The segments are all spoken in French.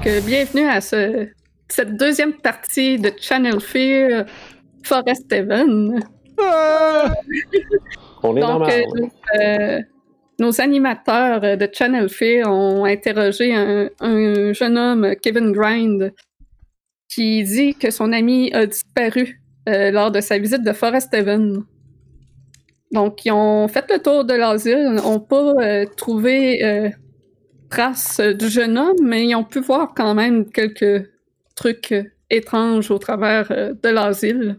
Donc, euh, bienvenue à ce, cette deuxième partie de Channel Fear Forest Heaven. On est Donc, normal. euh, nos, euh, nos animateurs de Channel Fear ont interrogé un, un jeune homme, Kevin Grind, qui dit que son ami a disparu euh, lors de sa visite de Forest Heaven. Donc, ils ont fait le tour de l'asile, n'ont pas euh, trouvé euh, trace euh, du jeune homme, mais ont pu voir quand même quelques trucs euh, étranges au travers euh, de l'asile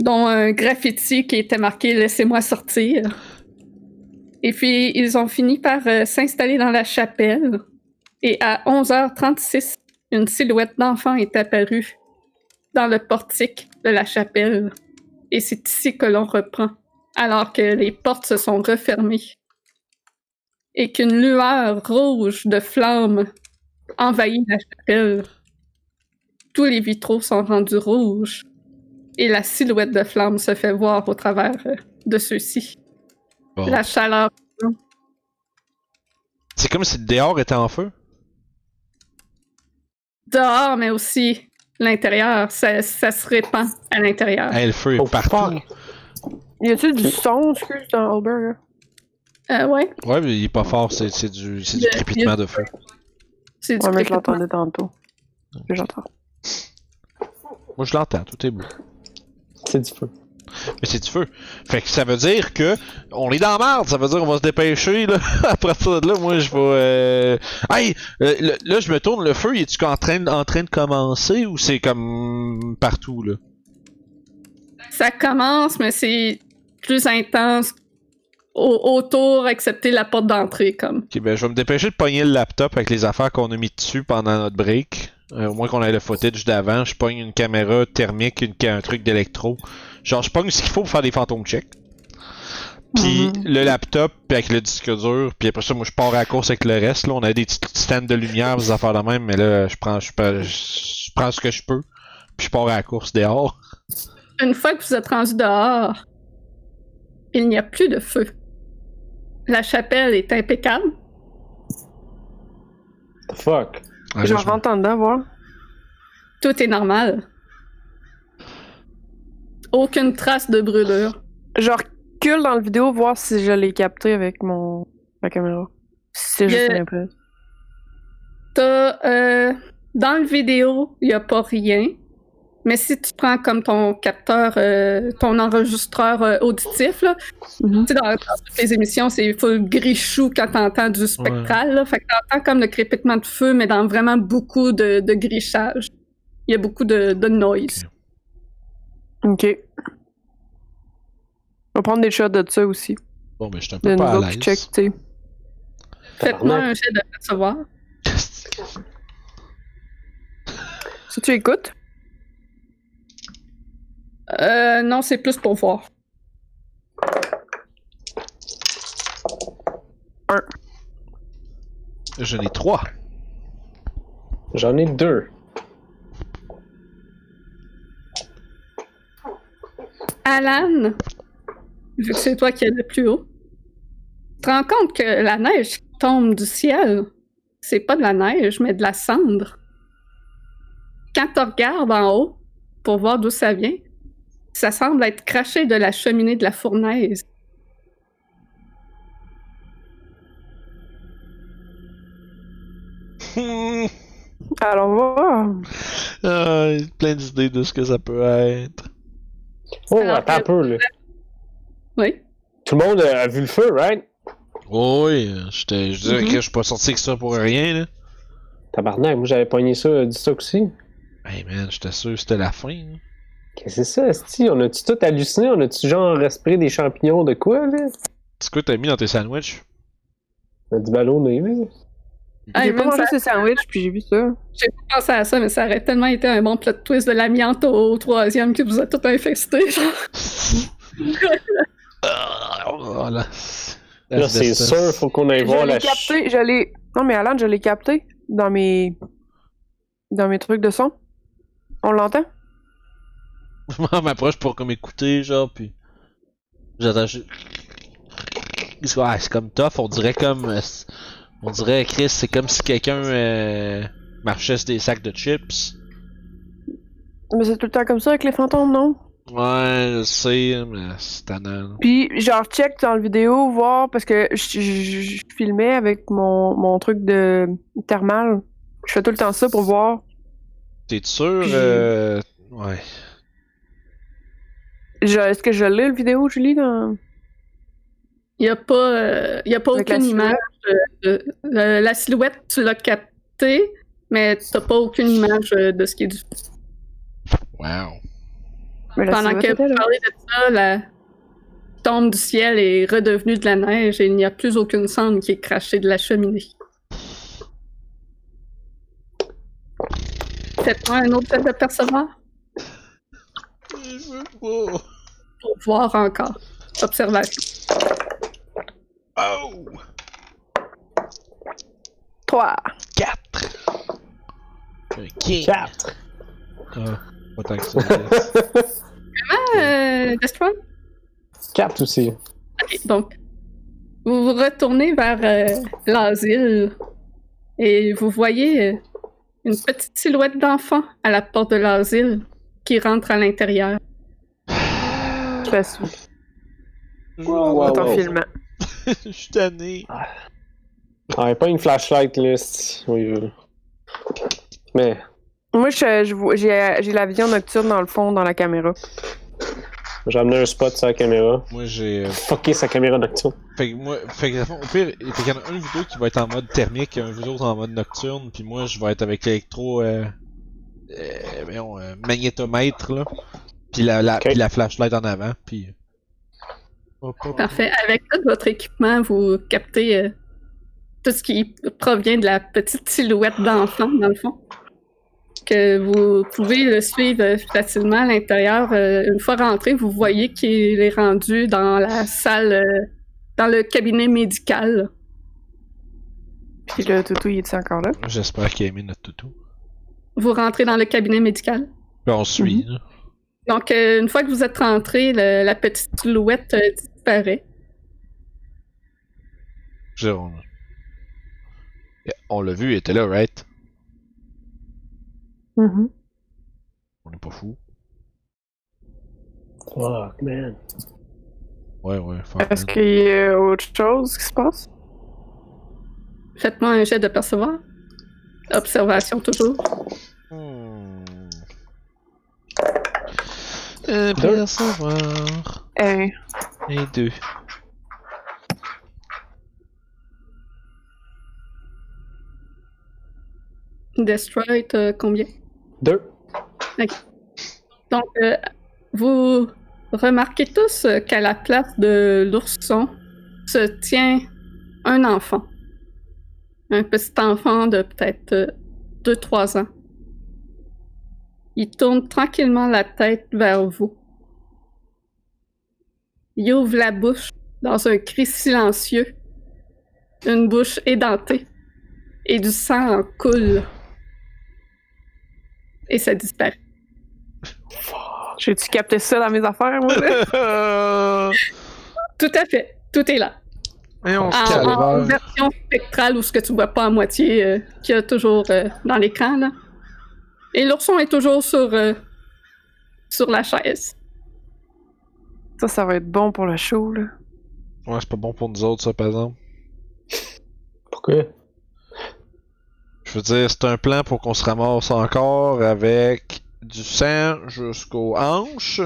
dont un graffiti qui était marqué Laissez-moi sortir. Et puis, ils ont fini par s'installer dans la chapelle. Et à 11h36, une silhouette d'enfant est apparue dans le portique de la chapelle. Et c'est ici que l'on reprend, alors que les portes se sont refermées. Et qu'une lueur rouge de flammes envahit la chapelle. Tous les vitraux sont rendus rouges et la silhouette de flamme se fait voir au travers de ceux-ci. Bon. La chaleur. C'est comme si le dehors était en feu. Dehors, mais aussi l'intérieur, ça, ça se répand à l'intérieur. Hey, le feu est Oh, partout. fuck. Y a-tu du son, excuse, dans Albert? Euh, ouais, Ouais, mais il est pas fort, c'est c'est du, c'est du Il crépitement de feu. c'est du Ouais, mais je crépitement. l'entendais tantôt. Que j'entends. Moi, je l'entends, tout est beau. C'est du feu. Mais c'est du feu. Fait que ça veut dire que on est dans la merde. Ça veut dire qu'on va se dépêcher là. Après ça, là, moi je vais. Euh... Hey, euh, le- là je me tourne. Le feu, est-tu en train, en train de commencer ou c'est comme partout là? Ça commence, mais c'est plus intense au- autour, excepté la porte d'entrée, comme. Ok, ben je vais me dépêcher de pogner le laptop avec les affaires qu'on a mis dessus pendant notre break. Euh, au moins qu'on ait le footage d'avant. Je pogne une caméra thermique, une, un truc d'électro. Genre, je pogne ce qu'il faut pour faire des fantômes checks. Puis Mhm. le laptop, puis avec le disque dur, puis après ça, moi je pars à la course avec le reste. Là, on a des petits stands de lumière, des affaires de même, mais là, je prends, je, je prends ce que je peux, puis je pars à la course dehors. Une fois que vous êtes rendu dehors, il n'y a plus de feu. La chapelle est impeccable. The fuck? Ouais, je rentre en dedans, voir. Tout est normal. Aucune trace de brûlure. Je recule dans la vidéo, voir si je l'ai capté avec mon ma caméra. Si c'est juste y une impression. T'as, euh, dans le vidéo, il n'y a pas rien. Mais si tu prends comme ton capteur, euh, ton enregistreur euh, auditif, là, Mhm. tu sais, dans, dans toutes les émissions, c'est full gris chou quand t'entends du spectral. Là, fait que t'entends comme le crépitement de feu, mais dans vraiment beaucoup de, de grichage. Il y a beaucoup de, de noise. Ok. On va prendre des shots de ça aussi. Bon, ben je suis un De peu pas à nouveau qui check, l'aise. tu sais. Faites-moi un jet de recevoir. Si tu écoutes, Euh, non, c'est plus pour voir. J'en ai trois. J'en ai deux. Alan, vu que c'est toi qui es le plus haut, tu te rends compte que la neige qui tombe du ciel, c'est pas de la neige, mais de la cendre. Quand tu regardes en haut pour voir d'où ça vient, ça semble être craché de la cheminée de la fournaise. allons voir. Ah, plein d'idées de ce que ça peut être. Oh, Alors, attends un euh, peu, là. Oui. Tout le monde a, vu le feu, right? Oh, oui, j'étais- je dirais Mhm. que je suis pas sorti avec ça pour rien, là. Tabarnak, moi j'avais pogné ça euh, du stock aussi. Hey man, j'étais sûr que c'était la fin. là. Qu'est-ce que c'est ça? On a-tu tout halluciné? On a-tu genre respiré des champignons de quoi, là? C'est quoi que t'as mis dans tes sandwichs? On a du ballonné, là. Hey, J'ai pas man, mangé ça- ces sandwichs, puis j'ai vu ça. J'ai pas pensé à ça, mais ça aurait tellement été un bon plot twist de l'amiante au troisième que vous a tout infesté. Ah, voilà. Là, c'est sûr, faut qu'on aille Je voir l'ai la ch- capté, je l'ai... Non, mais Alan, je l'ai capté dans mes... Dans mes trucs de son. On l'entend? Je m'approche pour comme écouter, genre, puis. J'attends. je- Ouais, c'est comme tough, on dirait comme. euh, On dirait, Chris, c'est comme si quelqu'un euh, marchait sur des sacs de chips. Mais c'est tout le temps comme ça avec les fantômes, non? Ouais, je sais, mais c'est tannant. Puis, genre, check dans la vidéo, voir, parce que je, je- je filmais avec mon, mon truc de thermal. Je fais tout le temps ça pour voir. T'es sûr? Puis- Euh... Ouais. Je- Est-ce que je l'ai, le vidéo, Julie? Dans... Il n'y a pas, euh, y a pas Avec aucune image. euh, de- la, la silhouette, tu l'as captée, mais tu n'as pas aucune image euh, de ce qui est du Wow. Pendant que vous parlez de ça, la tombe du ciel est redevenue de la neige et il n'y a plus aucune cendre qui est crachée de la cheminée. Faites-moi un autre test de pour voir encore. Observation. Oh! 3. 4! Ok. 4. Ah, pas tant que ça. Euh, Destroy? 4 aussi. Ok, donc, vous vous retournez vers euh, l'asile et vous voyez euh, une petite silhouette d'enfant à la porte de l'asile qui rentre à l'intérieur. Je fais ça. Wow, ton wow. filmant. Je suis tanné. Ah, pas une flashlight, là. Oui. Mais, Moi, je, je vois- j'ai j'ai la vision nocturne dans le fond, dans la caméra. j'ai amené un spot sur la caméra. Moi j'ai. euh, Fucker sa caméra nocturne. Fait que moi, fait que, au pire, fait qu'il y en a une vidéo qui va être en mode thermique, un vidéo en mode nocturne, puis moi je vais être avec l'électro, euh, euh, voyons, euh, magnétomètre là, puis la, la, Ok. puis la flashlight en avant, puis. Hop, hop, hop. Parfait. Avec tout votre équipement, vous captez euh, tout ce qui provient de la petite silhouette d'enfant, dans le fond. Que vous pouvez le suivre facilement à l'intérieur. Euh, une fois rentré, vous voyez qu'il est rendu dans la salle, euh, dans le cabinet médical. Puis le toutou, il est encore là? J'espère qu'il a aimé notre toutou. Vous rentrez dans le cabinet médical. Puis on suit, là. Donc, euh, une fois que vous êtes rentré, le- la petite silhouette euh, disparaît. Dire, on... l'a vu, il était là, right? Mhm. On est pas fou. Fuck, man. Ouais, ouais, fuck, Est-ce qu'il y a autre chose qui se passe? Faites-moi un jet de percevoir. Observation toujours. Euh, Deux. percevoir. Euh, Et deux. Destroy, t'as combien? 2. Donc, euh, vous remarquez tous euh, qu'à la place de l'ourson se tient un enfant. Un petit enfant de peut-être 2-3 ans. Il tourne tranquillement la tête vers vous. Il ouvre la bouche dans un cri silencieux. Une bouche édentée. Et du sang en coule. Et ça disparaît. J'ai-tu capté ça dans mes affaires, moi? Tout à fait. Tout est là. Et on En, se calme. en version spectrale ou ce que tu vois pas à moitié, euh, qu'il y a toujours euh, dans l'écran. là. Et l'ourson est toujours sur, euh, sur la chaise. ça, ça va être bon pour le show, là. Ouais, c'est pas bon pour nous autres, ça, par exemple. Pourquoi? Je veux dire, c'est un plan pour qu'on se ramasse encore avec du sang jusqu'aux hanches.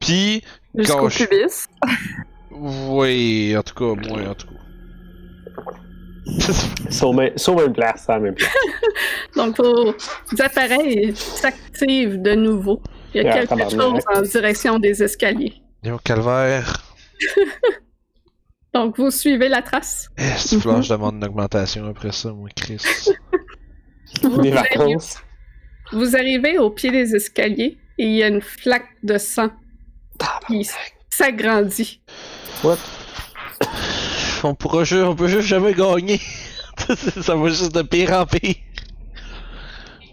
Puis, Jusqu'au pubis. oui, en tout cas, moi, en tout cas. Sauve sauve une place, à la même place. Donc, vos appareils s'activent de nouveau. Il y a Ah, quelque chose en direction des escaliers. Au calvaire. Donc, vous suivez la trace? Est-ce que je demande une augmentation après ça, moi, Chris? Vous, arrivez, vacances. vous arrivez au pied des escaliers et il y a une flaque de sang qui s'agrandit. What? On pourra juste, on peut juste jamais gagner. ça va juste de pire en pire.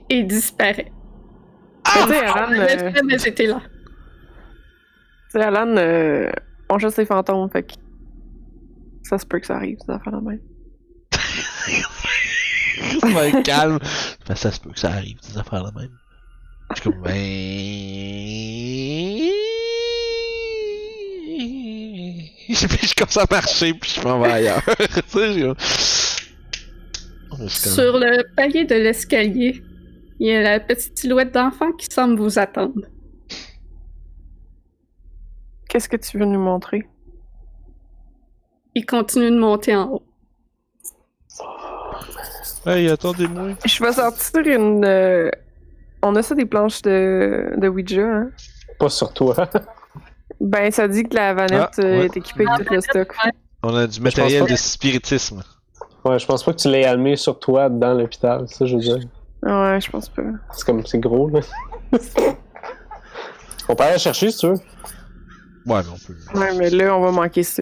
et disparaît. Mais tu sais, Alan, Le euh, étaient là. tu sais, Alan, euh, on chasse les fantômes, fait que ça se peut que ça arrive, ça fait la même. Ben, calme. Ben, ça se peut que ça arrive, des affaires là même. Je suis comme, ben. Puis je commence à marcher, puis je m'en vais ailleurs. comme- Sur le palier de l'escalier, il y a la petite silhouette d'enfant qui semble vous attendre. Qu'est-ce que tu veux nous montrer? Il continue de monter en haut. Hey, attendez-moi. Je vais sortir une. euh, On a ça des planches de, de Ouija, hein? Pas sur toi. Ben, ça dit que la vanette Ah, euh, ouais. est équipée avec tout le stock. On a du matériel de spiritisme. Ouais, je pense pas que tu l'aies allumé sur toi dans l'hôpital, ça je veux dire. Ouais, je pense pas. C'est comme, c'est gros, là. on peut aller la chercher si tu veux. Ouais, mais on peut. Ouais, mais là, on va manquer ça.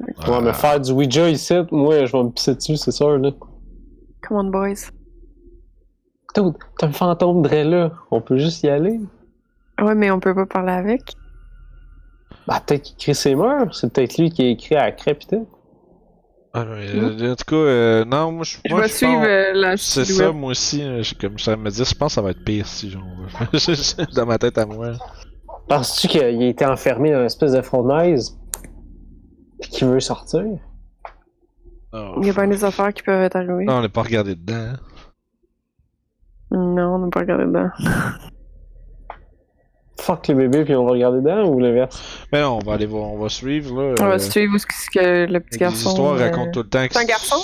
Ouais, mais faire du Ouija ici, moi, je vais me pisser dessus, c'est sûr, là. Come on, boys. T'as un fantôme de là. On peut juste y aller. Ouais, mais on peut pas parler avec. Bah, peut-être qu'il écrit ses murs. C'est peut-être lui qui a écrit à la crêpe pis tout. Ah, mais, euh, en tout cas, euh, non, moi je Je moi, vais je suivre pense- euh, la C'est ça, moi aussi. euh, j'ai- Comme ça me dit, je pense que ça va être pire si genre. dans ma tête à moi. Penses-tu qu'il a été enfermé dans une espèce de fournaise? Pis qu'il veut sortir? Oh, Il y a pas des affaires qui peuvent être arrivées. Non, on n'est pas regardé dedans. hein. Non, on n'a pas regardé dedans. Fuck les bébés puis on va regarder dedans ou l'inverse? Mais non, on va aller voir, on va suivre là. On euh, va suivre ce que, ce que le petit les garçon. histoires euh, racontent tout le temps que c'est un garçon?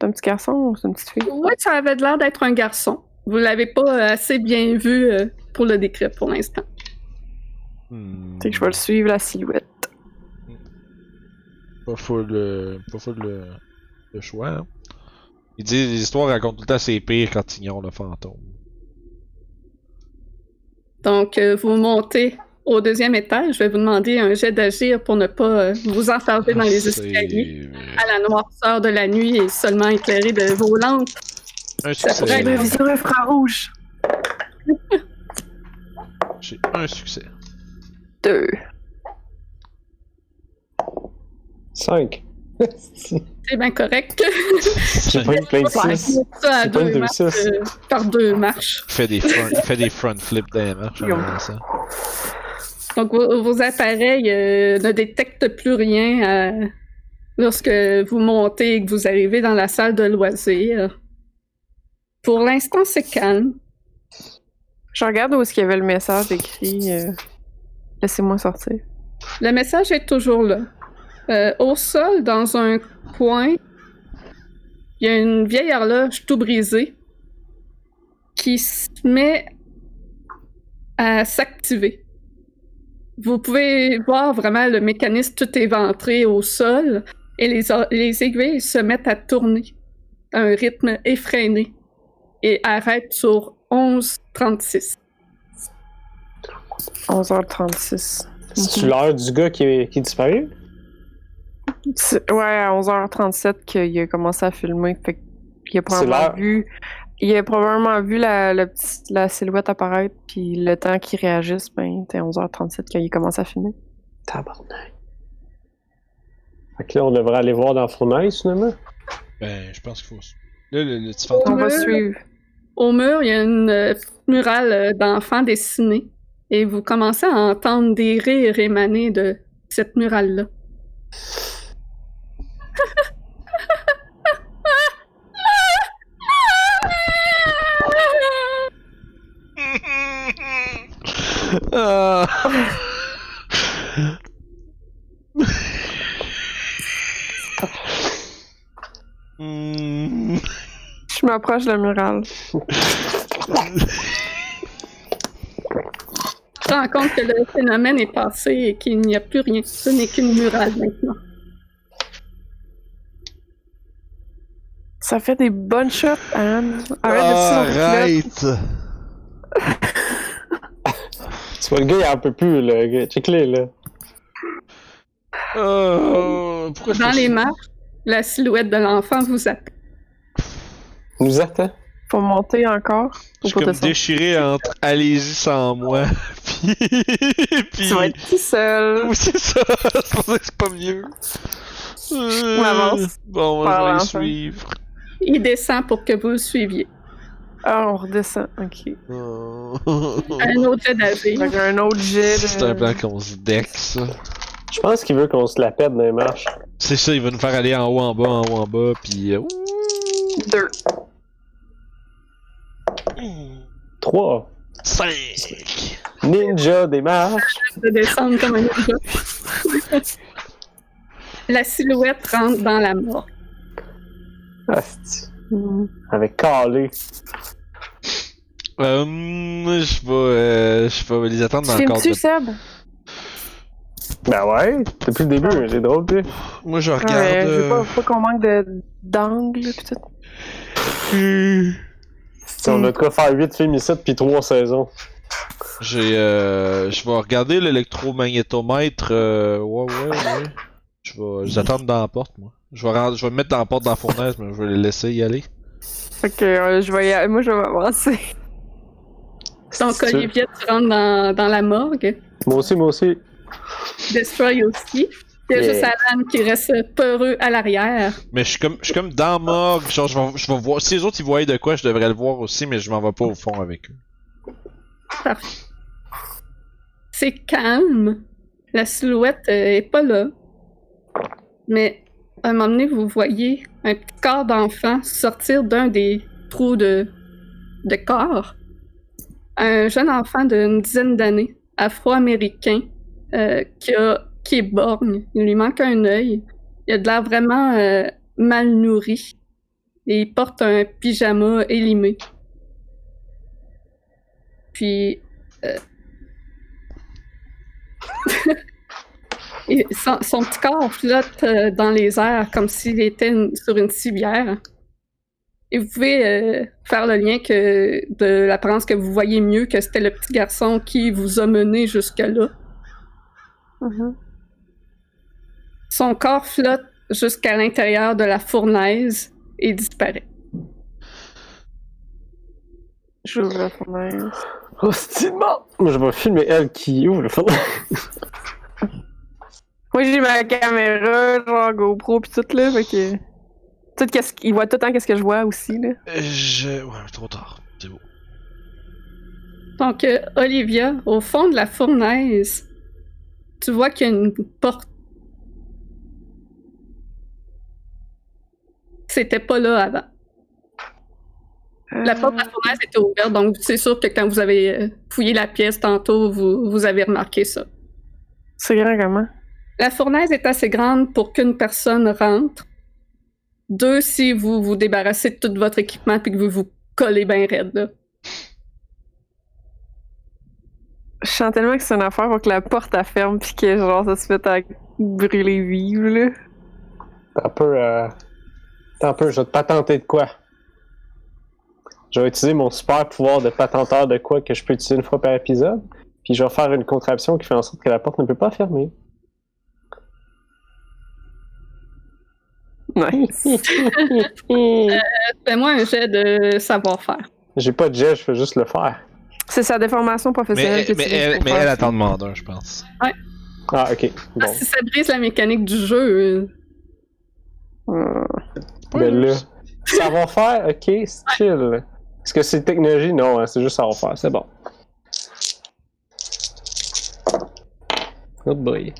C'est un petit garçon ou c'est une petite fille? Oui, ça avait l'air d'être un garçon. Vous l'avez pas euh, assez bien vu euh, pour le décrire pour l'instant. Hmm, Fait que je vais le suivre, la silhouette. Pas full, euh, pas full le, le choix. Hein. Il dit les histoires racontent tout le temps c'est pire quand ils ignorent le fantôme. Donc, euh, vous montez au deuxième étage. Je vais vous demander un jet d'agir pour ne pas euh, vous enfermer dans les escaliers à la noirceur de la nuit et seulement éclairé de vos lampes. Un Ça pourrait succès. être Ma vision infrarouge! J'ai un succès. Deux. 5. C'est bien correct. Pas une plein de 6. Ça à C'est pas une deux deux, marches, six. euh, par deux marches. Il fait des front, fait des front flips dans les marches ça. Donc, vos, vos appareils euh, ne détectent plus rien euh, lorsque vous montez et que vous arrivez dans la salle de loisirs. Pour l'instant, c'est calme. Je regarde où est-ce qu'il y avait le message écrit. euh, Laissez-moi sortir. Le message est toujours là. Euh, au sol, dans un coin, il y a une vieille horloge tout brisée qui se met à s'activer. Vous pouvez voir vraiment le mécanisme tout éventré au sol et les, aiguilles se mettent à tourner à un rythme effréné et arrêtent sur 11.36. 11h36. C'est-tu l'heure du gars qui est, qui est disparu? Ouais, à 11h37 qu'il a commencé à filmer. Fait qu'il a probablement vu. Il a probablement vu la, la, petite- la silhouette apparaître, puis le temps qu'il réagisse, ben, c'était 11h37 qu'il a commencé à filmer. Tabarnak. Fait que là, on devrait aller voir dans fournaise, finalement. Ben, je pense qu'il faut. Là, le, le petit On fantôme. va Ouais. suivre. Au mur, il y a une euh, petite murale euh, d'enfants dessinés et vous commencez à entendre des rires émaner de cette murale-là. Je m'approche de la murale. Tu te rends compte que le phénomène est passé et qu'il n'y a plus rien. Ce n'est qu'une murale maintenant. Ça fait des bonnes shots, Anne. Arrête de. Arrête! Tu vois, le gars, il en peut plus, là. gars. Check-les, là. Oh, pourquoi je Dans fais les marches, la silhouette de l'enfant vous attend. Il nous attend. Faut monter encore. Je suis comme déchiré entre allez-y sans moi. Puis. Puis. Tu vas être tout seul. Oui, c'est ça. C'est pour ça que c'est pas mieux. Euh, avance. Bon, Par je vais les suivre. Il descend pour que vous le suiviez. Ah, on redescend. Ok. Un autre jet. Avec un autre jet. de- C'est un plan qu'on se dex. Je pense qu'il veut qu'on se la pète dans les marches. C'est ça, il va nous faire aller en haut, en bas, en haut, en bas, pis. euh. Deux. 3. Cinq. Ninja des marches. de descendre comme un ninja. La silhouette rentre dans la mort. Asti. Avec calé. Euh, je vais, euh, je vais les attendre dans le cadre Filmes-tu, de... Seb? Ben ouais, depuis le début, c'est drôle, tu. Moi, je regarde... Ouais, je veux euh, pas, pas qu'on manque de d'angle pis tout. Si on a de quoi faire 8 films ici depuis 3 saisons. J'ai, euh, je vais regarder l'électromagnétomètre. Euh, ouais, ouais, ouais. Je vais, je les attendre dans la porte, moi. Je vais, rendre- je vais me mettre dans la porte dans la fournaise, mais je vais les laisser y aller. Fait que euh, je vais y aller- Moi, je vais avancer. Donc, C'est- Olivia, tu rentres dans, dans la morgue. Moi aussi, moi aussi. Destroy aussi. Il y a Yeah. juste Alan qui reste peureux à l'arrière. Mais je suis comme, je suis comme dans la morgue. Genre, je vais, je vais voir. Si les autres ils voyaient de quoi, je devrais le voir aussi, mais je m'en vais pas au fond avec eux. C'est calme. La silhouette euh, est pas là. Mais à un moment donné, vous voyez un corps d'enfant sortir d'un des trous de, de corps. Un jeune enfant d'une dizaine d'années, afro-américain, euh, qui, qui est borgne. Il lui manque un œil. Il a de l'air vraiment euh, mal nourri. Et il porte un pyjama élimé. Puis Et son, son petit corps flotte euh, dans les airs comme s'il était une- sur une civière. Et vous pouvez euh, faire le lien que de l'apparence que vous voyez mieux que c'était le petit garçon qui vous a mené jusque-là. Mhm. Son corps flotte jusqu'à l'intérieur de la fournaise et disparaît. J'ouvre la fenêtre. Hostilement! Moi, je vais filmer elle qui ouvre le fond. Moi, j'ai ma caméra, genre GoPro pis tout là, fait que. Tout qu'est-ce qu'il voit tout le temps qu'est-ce que je vois aussi, là. Euh, Je. Ouais, trop tard. C'est beau. Donc, euh, Olivia, au fond de la fournaise, tu vois qu'il y a une porte. C'était pas là avant. La porte de la fournaise était ouverte, donc c'est sûr que quand vous avez euh, fouillé la pièce tantôt, vous, vous avez remarqué ça. C'est grand comment? La fournaise est assez grande pour qu'une personne rentre. Deux, si vous vous débarrassez de tout votre équipement puis que vous vous collez bien raide. Là. Je sens tellement que c'est une affaire pour que la porte elle ferme pis que genre ça se fait à brûler vive, là. T'as un peu, euh... T'as un peu, je vais te patenter de quoi? Je vais utiliser mon super pouvoir de patenteur de quoi que je peux utiliser une fois par épisode. Puis je vais faire une contraption qui fait en sorte que la porte ne peut pas fermer. Nice. Fais-moi un jet de savoir-faire. J'ai pas de jet, je fais juste le faire. c'est sa déformation professionnelle Mais, que mais tu elle, mais elle attend ça. demande un, je pense. Ah, ok. Bon. Si ça brise la mécanique du jeu, euh, Euh, Ben là, savoir-faire, ok, c'est chill. Est-ce que c'est technologie? Non, hein, c'est juste savoir-faire, c'est bon. Oh boy.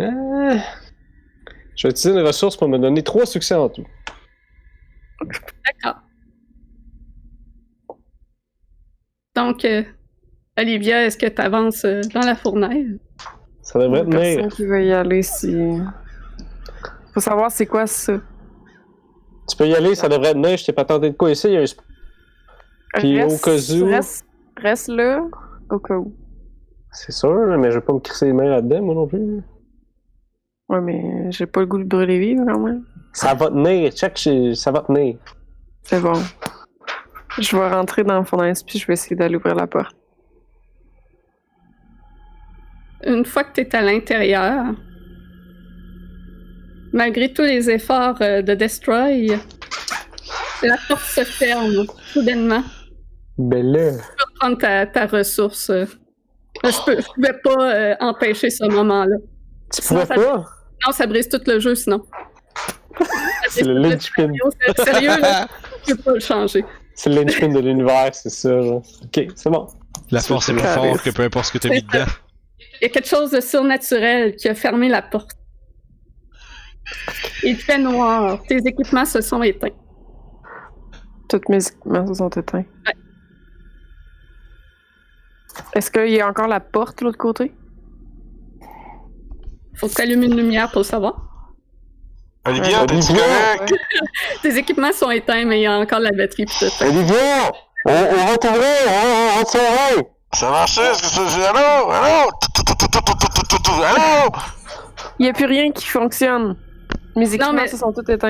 Euh, Je vais utiliser une ressource pour me donner trois succès en tout. d'accord. Donc, euh, Olivia, est-ce que tu avances dans la fournaise? Ça devrait tenir. personne qui veut y aller si. Faut savoir c'est quoi ça. Tu peux y aller, ça devrait tenir. Je t'ai pas tenté de quoi ici. Il y a un Puis au cas où- Reste, reste là, au cas où. C'est sûr, mais je vais pas me crisser les mains là-dedans, moi non plus. Ouais, mais j'ai pas le goût de brûler vive quand même. Ça va tenir. Check, ça va tenir. C'est bon. Je vais rentrer dans la fournaise puis je vais essayer d'aller ouvrir la porte. Une fois que tu es à l'intérieur, malgré tous les efforts euh, de Destroy, la porte se ferme soudainement. Ben là. Tu peux prendre ta, ta ressource. euh. Je, peux, je pouvais pas euh, empêcher ce moment-là. Tu pouvais ça- pas? Non, ça brise tout le jeu sinon. C'est le linchpin. C'est Sérieux, là, je peux pas le changer. C'est le linchpin de l'univers, c'est ça. Ok, c'est bon. La force est plus forte que peu importe ce que t'as mis dedans. Il y a quelque chose de surnaturel qui a fermé la porte. Il fait noir. Tes équipements se sont éteints. Tous mes équipements se sont éteints. Est-ce qu'il y a encore la porte de l'autre côté? Faut que tu allumes une lumière pour le savoir. Olivia, t'es-tu correct? Tes équipements sont éteints, mais il y a encore la batterie pis tout. Olivia! On, on va t'ouvrir! On, on va te sauver! Ça marche, est-ce que c'est. Allô? Allô? Allô? Il n'y a plus rien qui fonctionne. Mes équipements mais- se sont tous éteints.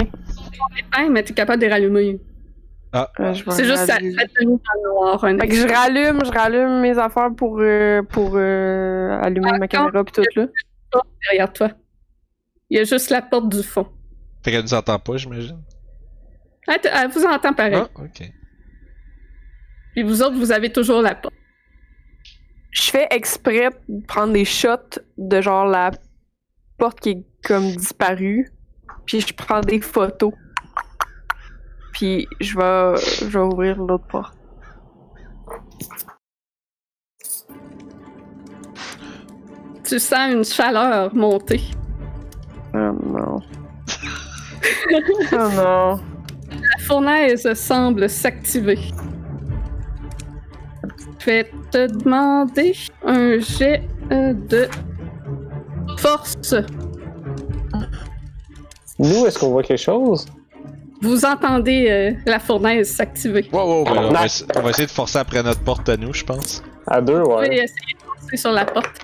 Éteints, mais t'es capable de les rallumer. Euh, je vais C'est juste ça, ça te met dans le noir. Un Fait que je rallume, je rallume mes affaires pour, euh, pour euh, allumer ma caméra pis tout là. Derrière toi. Il y a juste la porte du fond. Fait qu'elle nous entend pas, j'imagine. Ah, elle vous entend pareil. Ah, ok. Puis vous autres, vous avez toujours la porte. Je fais exprès de prendre des shots de genre la porte qui est comme disparue. Puis je prends des photos. Puis je vais, je vais ouvrir l'autre porte. Tu sens une chaleur monter. Oh non. oh non. La fournaise semble s'activer. Je vais te demander un jet euh, de force. Nous, est-ce qu'on voit quelque chose? Vous entendez euh, la fournaise s'activer. Wow, wow, ben, on, va on va essayer de forcer après notre porte à nous, je pense. À deux, Vous pouvez ouais. essayer de forcer sur la porte.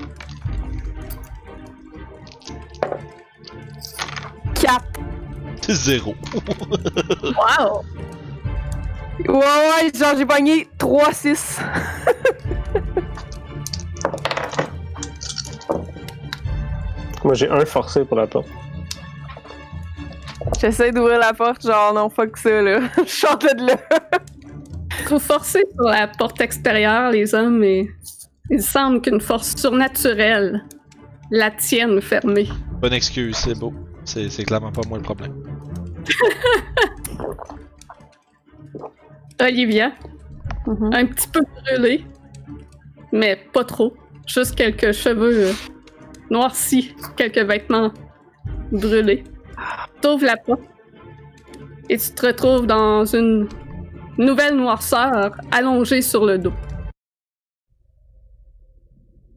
4. Zéro. Wow! Ouais, ouais, genre j'ai pogné 3-6. Moi, j'ai un forcé pour la porte. J'essaie d'ouvrir la porte, genre non, fuck ça là. Je sors de là. Vous forcez sur la porte extérieure, les hommes, et il semble qu'une force surnaturelle la tienne fermée. Bonne excuse, c'est beau. C'est clairement pas moi le problème. Olivia, Mhm. un petit peu brûlée, mais pas trop. Juste quelques cheveux noircis, quelques vêtements brûlés. T'ouvres la porte et tu te retrouves dans une nouvelle noirceur allongée sur le dos.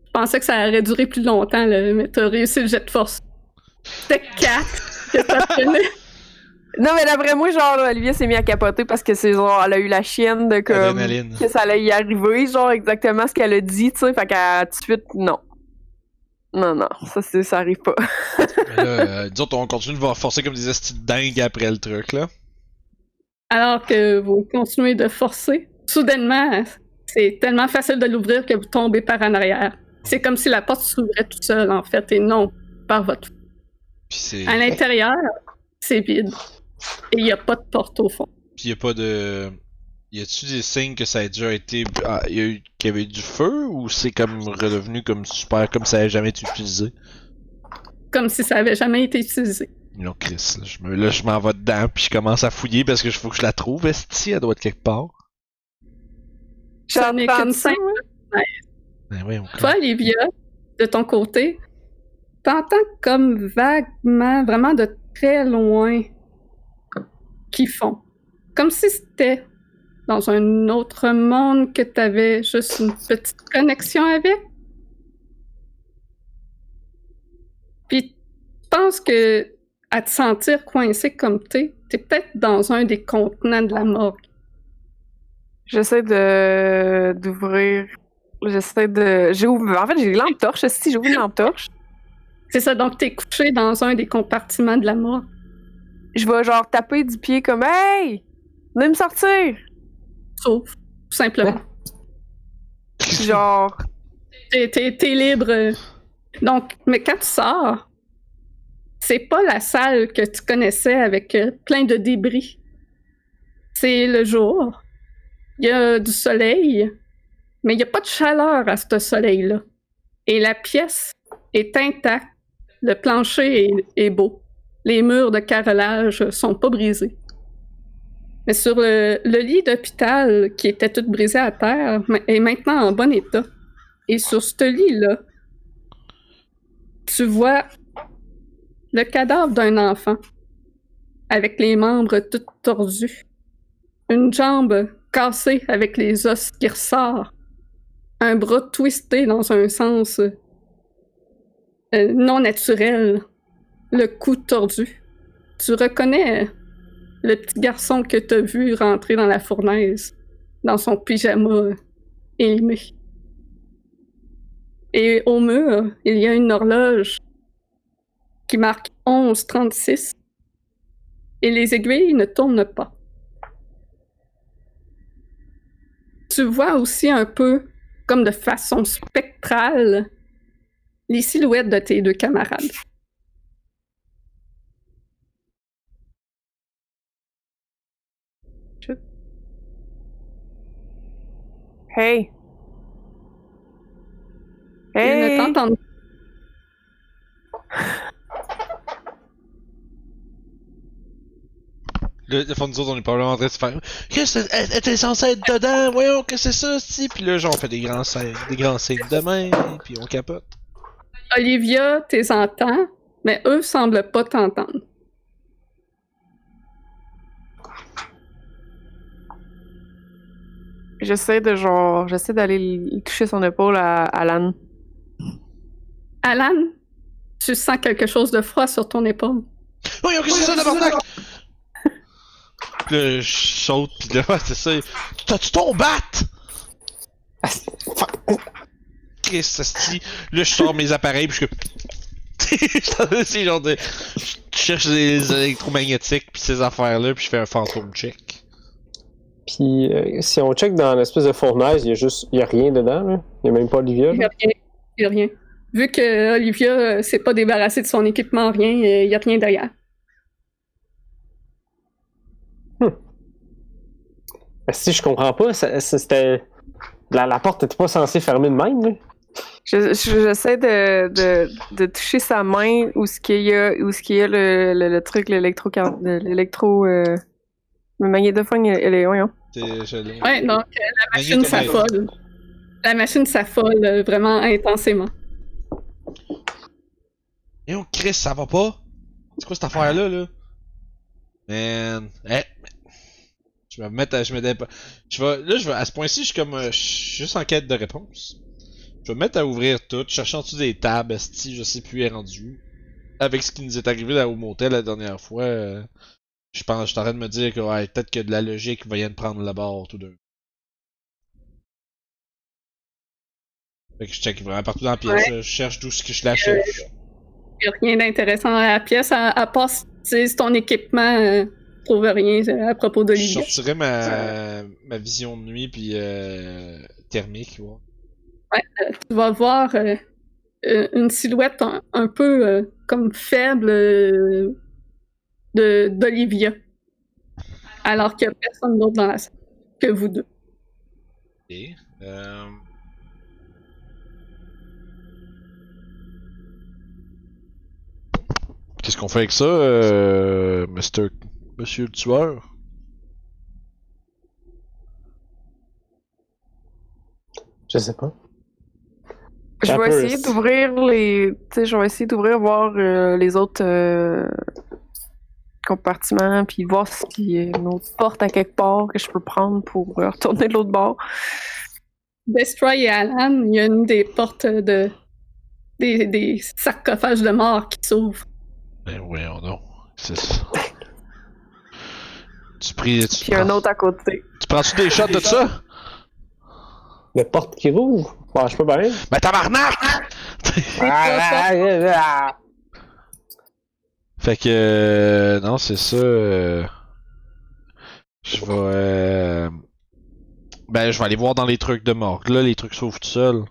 Je pensais que ça aurait duré plus longtemps, là, mais t'as réussi le jet de force. C'était 4 que ça prenait. Non, mais d'après moi, genre, Olivia s'est mis à capoter parce que c'est genre, elle a eu la chienne de comme. Adrénaline. Que ça allait y arriver, genre, exactement ce qu'elle a dit, tu sais. Fait qu'à tout de suite, non. Non, non, ça, c'est, ça arrive pas. Mais là, euh, disons, on continue de voir forcer comme des estis de dingue après le truc, là. Alors que vous continuez de forcer, soudainement, c'est tellement facile de l'ouvrir que vous tombez par en arrière. C'est comme si la porte s'ouvrait toute seule, en fait, et non par votre. Puis c'est. À l'intérieur, c'est vide. Et il n'y a pas de porte au fond. Puis y a pas de. Y a-tu des signes que ça a déjà été. Ah, y a eu... qu'il y avait eu du feu ou c'est comme redevenu comme super, comme ça avait jamais été utilisé? Comme si ça avait jamais été utilisé. Non, Chris, là, je me- là, je m'en vais dedans, puis je commence à fouiller parce que je faut que je la trouve, Esti, elle doit être quelque part. Ça n'est J'entends qu'une ça, simple ouais. Ben oui, on Toi, Olivia, de ton côté, t'entends comme vaguement, vraiment de très loin, qui font. Comme si c'était dans un autre monde que t'avais juste une petite connexion avec. Puis, je pense que à te sentir coincé comme t'es, t'es peut-être dans un des contenants de la morgue. J'essaie de d'ouvrir. J'essaie de. J'ai ouvert. En fait, j'ai une lampe torche. Si j'ai ouvert une lampe torche, C'est ça, donc t'es couché dans un des compartiments de la morgue. je vais genre taper du pied comme Hey! Venez me sortir! Sauf, tout simplement. Genre. T'es, t'es- t'es libre. Donc, mais quand tu sors, c'est pas la salle que tu connaissais avec euh, plein de débris. C'est le jour. Il y a du soleil, mais il n'y a pas de chaleur à ce soleil-là. Et la pièce est intacte. Le plancher est, beau. Les murs de carrelage sont pas brisés. Mais sur le, lit d'hôpital, qui était tout brisé à terre, est maintenant en bon état. Et sur ce lit-là, tu vois le cadavre d'un enfant, avec les membres tout tordus. Une jambe cassée avec les os qui ressortent. Un bras twisté dans un sens euh, non naturel. Le cou tordu. Tu reconnais le petit garçon que t'as vu rentrer dans la fournaise, dans son pyjama euh, élimé. Et au mur, il y a une horloge qui marque 11.36 et les aiguilles ne tournent pas. Tu vois aussi un peu, comme de façon spectrale, les silhouettes de tes deux camarades. Hey! Ils ne Hey! t'entendent Là, le fond, nous autres, on est probablement en train de se faire. Qu'est-ce que elle était censée être dedans? Voyons, que c'est ça, si? Puis là, genre, on fait des grands signes, des grands signes de main, puis on capote. Olivia, t'es entends, mais eux semblent pas t'entendre. J'essaie de genre. J'essaie d'aller toucher son épaule à Alan. Alan, tu sens quelque chose de froid sur ton épaule. Qu'est-ce que c'est ça, tabarnak? Là, je saute, pis là, c'est ça. T'as-tu ton bat? Chris, esti. Là, je sors mes appareils, pis je suis genre de. Je cherche des électromagnétiques, pis ces affaires-là, pis je fais un fantôme check. Puis euh, si on check dans l'espèce de fournaise, il y a juste. Il y a rien dedans, là. Il y a même pas Olivia. Il y a rien. Il y a rien. Vu que Olivia euh, s'est pas débarrassée de son équipement, rien, euh, il y a rien derrière. Ben, si je comprends pas, c'était. La, la porte était pas censée fermer de même, là. Je- je- J'essaie de, de, de toucher sa main où ce qu'il y a, où ce qu'il y a le, le, le truc, l'électro, l'électro, euh, le magnétophone, elle est, voyons. Ouais, donc euh, la machine s'affole. La machine s'affole euh, vraiment intensément. Eh oh, Chris, ça va pas? C'est quoi cette affaire-là, là? Man. Eh. Je vais me mettre à. Je me dé- Je vais. Là, je vais. À ce point-ci, je suis comme. euh, Je suis juste en quête de réponse. Je vais me mettre à ouvrir tout, chercher en dessous des tables, esti, je sais plus est rendu. Avec ce qui nous est arrivé là au motel la dernière fois, euh, je pense, je suis en train de me dire que ouais, peut-être que de la logique va de prendre le bord tout d'un. coup. Fait que je check vraiment partout dans la pièce, je cherche d'où ce que je la cherche. Il y a rien d'intéressant dans la pièce, à, à part si tu ton équipement, euh, trouve rien euh, à propos Je d'Olivia. sortirais ma, ma vision de nuit puis euh, thermique, ouais. Tu vas voir euh, euh, une silhouette un, un peu euh, comme faible euh, de d'Olivia. Alors qu'il n'y a personne d'autre dans la salle que vous deux. Et, euh... Qu'est-ce qu'on fait avec ça, euh, Mr. Monsieur le tueur? Je sais pas. Je Un vais essayer d'ouvrir les, tu sais, je vais essayer d'ouvrir voir euh, les autres euh, compartiments, puis voir s'il y a une autre porte à quelque part que je peux prendre pour euh, retourner de l'autre bord. Destroy et Alan, il y a une des portes de. des, des sarcophages de mort qui s'ouvrent. Ben voyons donc. C'est ça. Tu pries. Tu, Puis un prends- autre à côté. tu prends-tu des shots de ça? La porte qui rouvre? Bon, je peux bien. Ben tabarnak! Ah. Fait que euh, non, c'est ça. euh, je vais euh, ben je vais aller voir dans les trucs de morgue. Là, les trucs s'ouvrent tout seuls.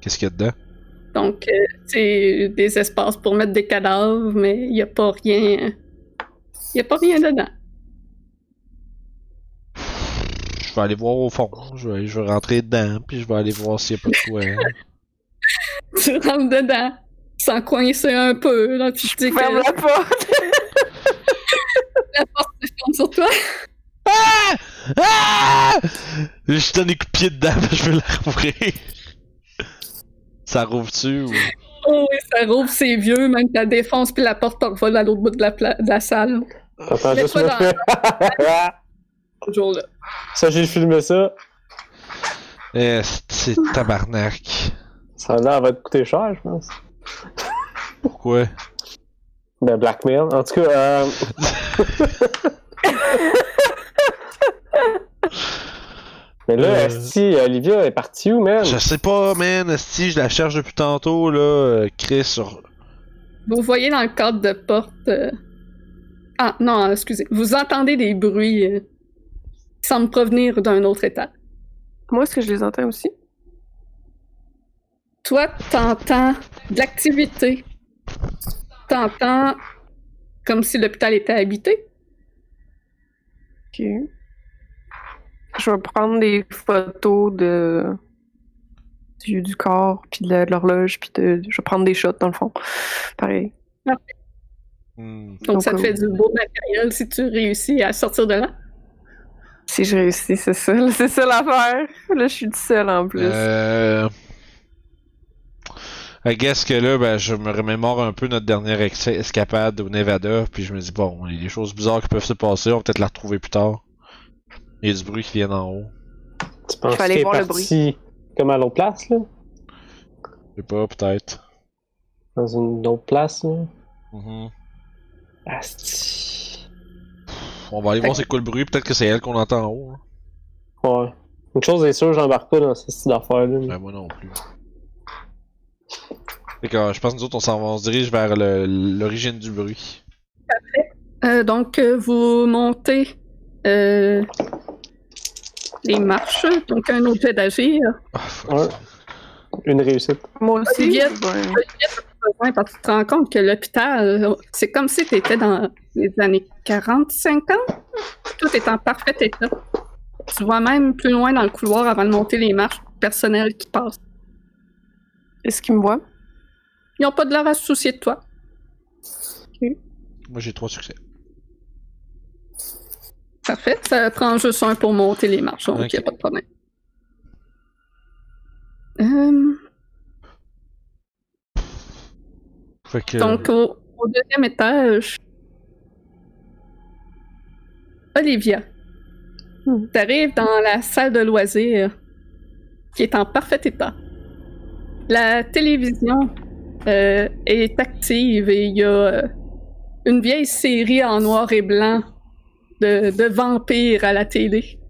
Qu'est-ce qu'il y a dedans? Donc, euh, c'est des espaces pour mettre des cadavres, mais il n'y a pas rien. Il n'y a pas rien dedans. Je vais aller voir au fond. Je vais, je vais rentrer dedans, puis je vais aller voir s'il y a pas de quoi. Tu rentres dedans, sans coincer un peu, là, puis tu dis que Ferme la porte! la porte se ferme sur toi. Ah! Ah! Je donne des coups de pied dedans, je veux la rouvrir. Ça rouvre-tu ou? Oh, oui, ça rouvre, c'est vieux, même que la défonce, puis la porte te revole à l'autre bout de la, pla- de la salle. Attends, juste Mets-toi me dans- faire. Toujours là. ça, j'ai filmé ça. Eh, c'est- c'est tabarnak. Ça là, va te coûter cher, je pense. Pourquoi? Ben, blackmail. En tout cas, euh... Mais là, Euh. si Olivia est partie où, man? Je sais pas, man. Si je la cherche depuis tantôt, là, euh, Chris sur. Vous voyez dans le cadre de porte. euh, Ah, non, excusez. Vous entendez des bruits euh, qui semblent provenir d'un autre état. Moi, est-ce que je les entends aussi? Toi, t'entends de l'activité. T'entends comme si l'hôpital était habité. Ok. Je vais prendre des photos de du, du corps, puis de, l'horloge, puis de, je vais prendre des shots dans le fond. Pareil. Hmm. Donc, Donc, ça te euh, fait du beau matériel si tu réussis à sortir de là? Si je réussis, c'est ça. C'est ça l'affaire. Là, je suis toute seule en plus. Euh. I guess que là, ben, je me remémore un peu notre dernière escapade au Nevada, puis je me dis, bon, il y a des choses bizarres qui peuvent se passer, on va peut-être la retrouver plus tard. Il y a du bruit qui vient d'en haut. Tu penses qu'elle est voir le partie comme à l'autre place, là? Je sais pas, peut-être. Dans une autre place, là? Mhm. Asti. On va aller voir c'est quoi le bruit, peut-être que c'est elle qu'on entend en haut. hein. Ouais. Une chose est sûre, j'embarque pas dans ce style d'affaires-là. Ben, moi non plus. Fait que, euh, je pense que nous autres, on, s'en va- on se dirige vers l'origine du bruit. Euh, donc, euh, vous montez euh, les marches, donc un autre jet d'agir. Ah. Ouais. Une réussite. Moi aussi. Ben, Parce que tu te rends compte que l'hôpital, c'est comme si tu étais dans les années 40-50. Tout est en parfait état. Tu vois même plus loin dans le couloir avant de monter les marches personnelles qui passent. Est-ce qu'il me voit? Ils n'ont pas de l'air à se soucier de toi. Moi, j'ai trois succès. Parfait. Ça prend juste un pour monter les marches, donc il n'y a pas de problème. Euh, Fait que. donc, au, au deuxième étage, Olivia, Hmm. tu arrives dans la salle de loisirs qui est en parfait état. La télévision euh, est active et il y a euh, une vieille série en noir et blanc de, de vampires à la télé.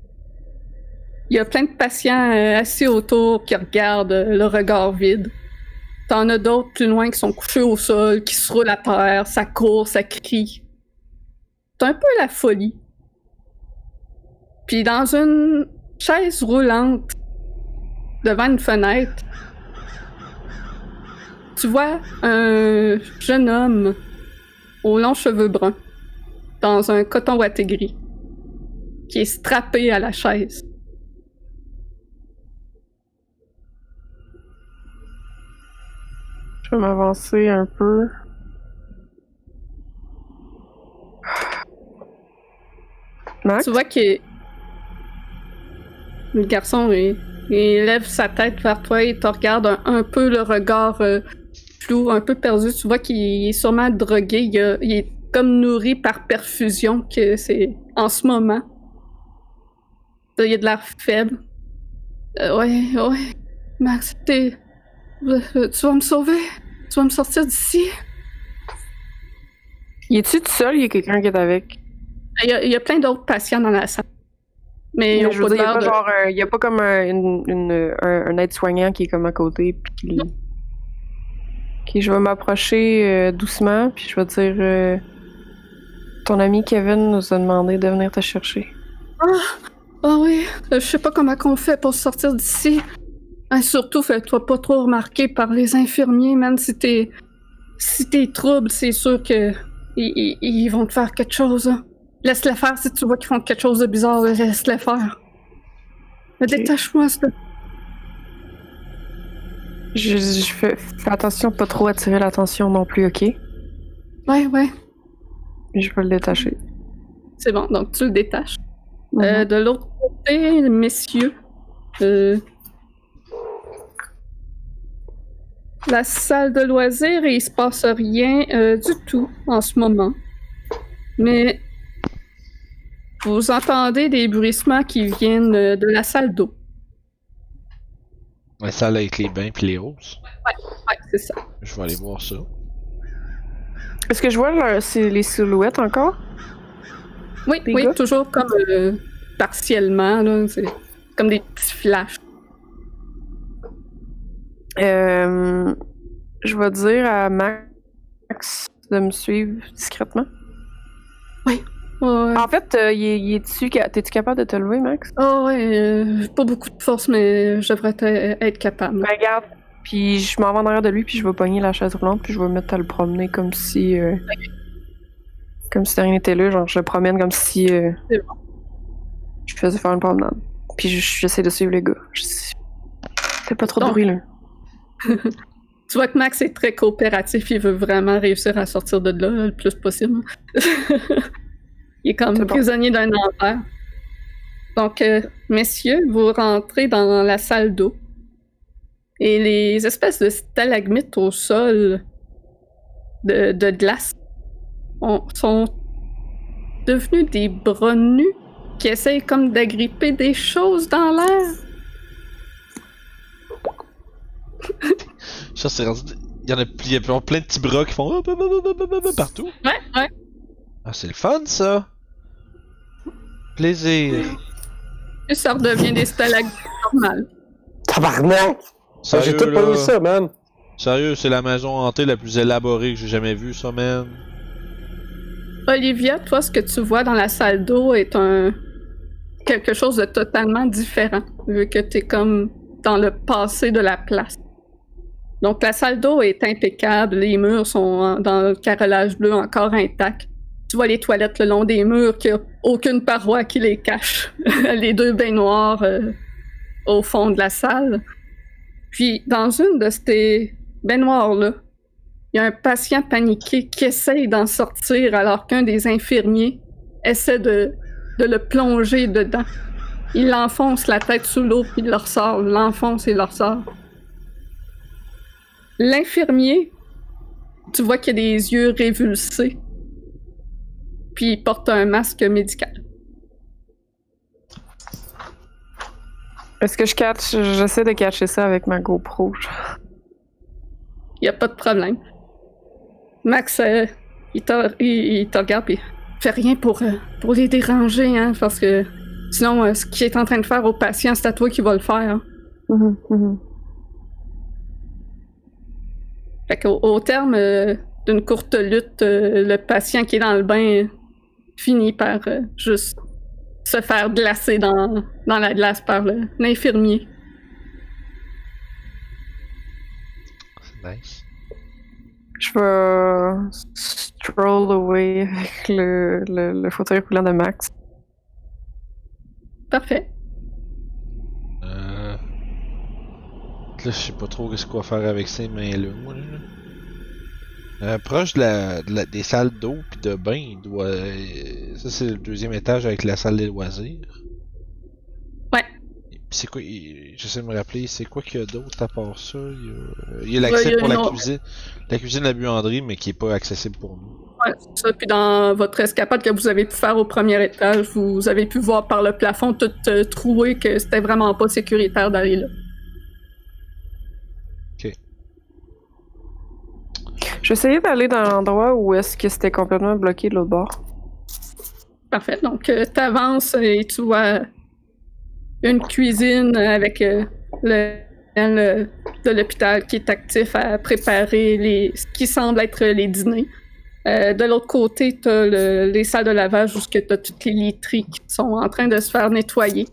Il y a plein de patients euh, assis autour qui regardent euh, le regard vide. T'en as d'autres plus loin qui sont couchés au sol, qui se roulent à terre, ça court, ça crie. C'est un peu la folie. Puis dans une chaise roulante, devant une fenêtre, tu vois un jeune homme aux longs cheveux bruns, dans un coton ouaté gris, qui est strappé à la chaise. Vais m'avancer un peu. Max? Tu vois que le garçon il, il lève sa tête vers toi et te regarde un, un peu le regard euh, flou, un peu perdu. Tu vois qu'il est sûrement drogué. Il, est comme nourri par perfusion que c'est en ce moment. Il a de l'air faible. Euh, ouais, ouais. Max, t'es- tu vas me sauver? Tu vas me sortir d'ici? Il est-tu tout seul? Y a quelqu'un qui est avec? Il y a, il y a plein d'autres patients dans la salle. Mais ils Mais ont je pas veux dire, il y a pas de... genre y a pas comme un, une, une- un, un aide-soignant qui est comme à côté. Puis qui... Je vais m'approcher euh, doucement, puis je vais dire euh, Ton ami Kevin nous a demandé de venir te chercher. Ah oui, euh, je sais pas comment qu'on fait pour sortir d'ici. Ah, surtout, fais-toi pas trop remarquer par les infirmiers, man. Si t'es... Si t'es trouble, c'est sûr que... Ils, ils- ils vont te faire quelque chose. hein. Laisse-les faire si tu vois qu'ils font quelque chose de bizarre, laisse-les faire. Détache-moi, te Je, je fais, fais attention pas trop attirer l'attention non plus, ok? Ouais, ouais. Je vais le détacher. C'est bon, donc tu le détaches. Euh, de l'autre côté, messieurs, euh, la salle de loisirs, il se passe rien euh, du tout en ce moment. Mais vous entendez des bruissements qui viennent euh, de la salle d'eau. La salle avec les bains puis les roses. Ouais, c'est ça. Je vais aller voir ça. Est-ce que je vois c'est les silhouettes encore? Oui, Des oui, gars? toujours comme euh, partiellement, là. C'est comme des petits flashs. Euh, je vais dire à Max de me suivre discrètement. Ouais. En fait, euh, il est- il est-tu ca- t'es-tu capable de te lever, Max? Oh, ouais, euh, pas beaucoup de force, mais je devrais être- capable. Ben, regarde. Puis je m'en vais en arrière de lui, puis je vais pogner la chaise roulante, puis je vais me mettre à le promener comme si. euh, Comme si rien n'était là. Genre, je le promène comme si. C'est Je faisais faire une promenade. Puis je- j'essaie de suivre les gars. Je- Fais pas trop de Donc- bruit, là. Tu vois que Max est très coopératif, il veut vraiment réussir à sortir de là le plus possible. il est comme bon. prisonnier d'un enfer. Donc, euh, messieurs, vous rentrez dans la salle d'eau. Et les espèces de stalagmites au sol de, de glace ont- sont devenus des bras nus qui essayent comme d'agripper des choses dans l'air. Ça, c'est rendu. Il y en a, il y a plein de petits bras qui font partout. Ouais, ouais. Ah, c'est le fun, ça. Plaisir. Et ça redevient des stalagmites normales. Tabarnak! Ah, J'ai tout pas vu ça, man! Sérieux, c'est la maison hantée la plus élaborée que j'ai jamais vue, ça, man. Olivia, toi, ce que tu vois dans la salle d'eau est un quelque chose de totalement différent, vu que tu es comme dans le passé de la place. Donc la salle d'eau est impeccable, les murs sont dans le carrelage bleu encore intact. Tu vois les toilettes le long des murs, qu'il n'y a aucune paroi qui les cache. les deux baignoires euh, au fond de la salle. Puis dans une de ces baignoires-là, il y a un patient paniqué qui essaye d'en sortir alors qu'un des infirmiers essaie de, le plonger dedans. Il l'enfonce la tête sous l'eau, puis il ressort, l'enfonce et le ressort. L'infirmier, tu vois qu'il a des yeux révulsés, puis il porte un masque médical. Est-ce que je catch. J'essaie de catcher ça avec ma GoPro. Il n'y a pas de problème. Max, euh, il, te, il, il te regarde rien pour, euh, pour les déranger, hein, parce que sinon, euh, ce qu'il est en train de faire au patient, c'est à toi qui va le faire. hein. Mhm, mhm. Fait qu'au au terme euh, d'une courte lutte, euh, le patient qui est dans le bain finit par euh, juste se faire glacer dans, dans la glace par l'infirmier. C'est nice. Je vais stroll away avec le, le, le fauteuil roulant de Max. Parfait. Euh... Là, je sais pas trop qu'est-ce qu'on va faire avec ces mains-là, moi, là. Euh, proche de la, de la- des salles d'eau puis de bain, il doit. euh, Ça, c'est le deuxième étage avec la salle des loisirs. Ouais. C'est quoi il- J'essaie de me rappeler, c'est quoi qu'il y a d'autre à part ça? Il y a, Ouais, l'accès pour la autre- cuisine. La cuisine, la buanderie, mais qui est pas accessible pour nous. Ouais, c'est ça. Puis dans votre escapade que vous avez pu faire au premier étage, vous avez pu voir par le plafond tout euh, troué que c'était vraiment pas sécuritaire d'aller là. Je vais essayer d'aller dans l'endroit où est-ce que c'était complètement bloqué de l'autre bord. Parfait. Donc, tu t'avances et tu vois une cuisine avec euh, le euh, de l'hôpital qui est actif à préparer les, ce qui semble être les dîners. Euh, de l'autre côté, tu as les salles de lavage où tu as toutes les literies qui sont en train de se faire nettoyer.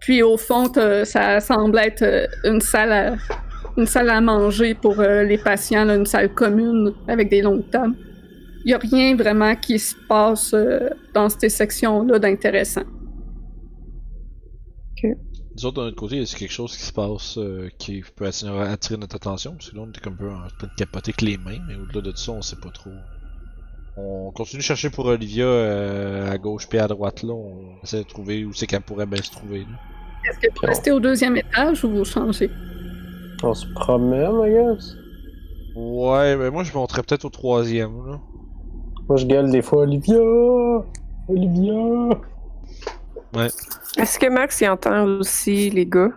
Puis au fond, ça semble être euh, une salle à, une salle à manger pour euh, les patients, là, une salle commune avec des longues tables. Il n'y a rien vraiment qui se passe euh, dans ces sections-là d'intéressant. Nous autres, de notre côté, est-ce quelque chose qui se passe euh, qui peut attirer, attirer notre attention? Parce que là, on était comme un peu en train de capoter que les mains, mais au-delà de ça, on sait pas trop. On continue de chercher pour Olivia euh, à gauche puis à droite, là. On essaie de trouver où c'est qu'elle pourrait bien se trouver, là. Est-ce que vous restez au deuxième étage ou vous changez? On se promène, I guess. Ouais, mais moi, je monterais peut-être au troisième, là. Moi, je gueule des fois Olivia! Olivia! Est-ce que Max y entend aussi les gars?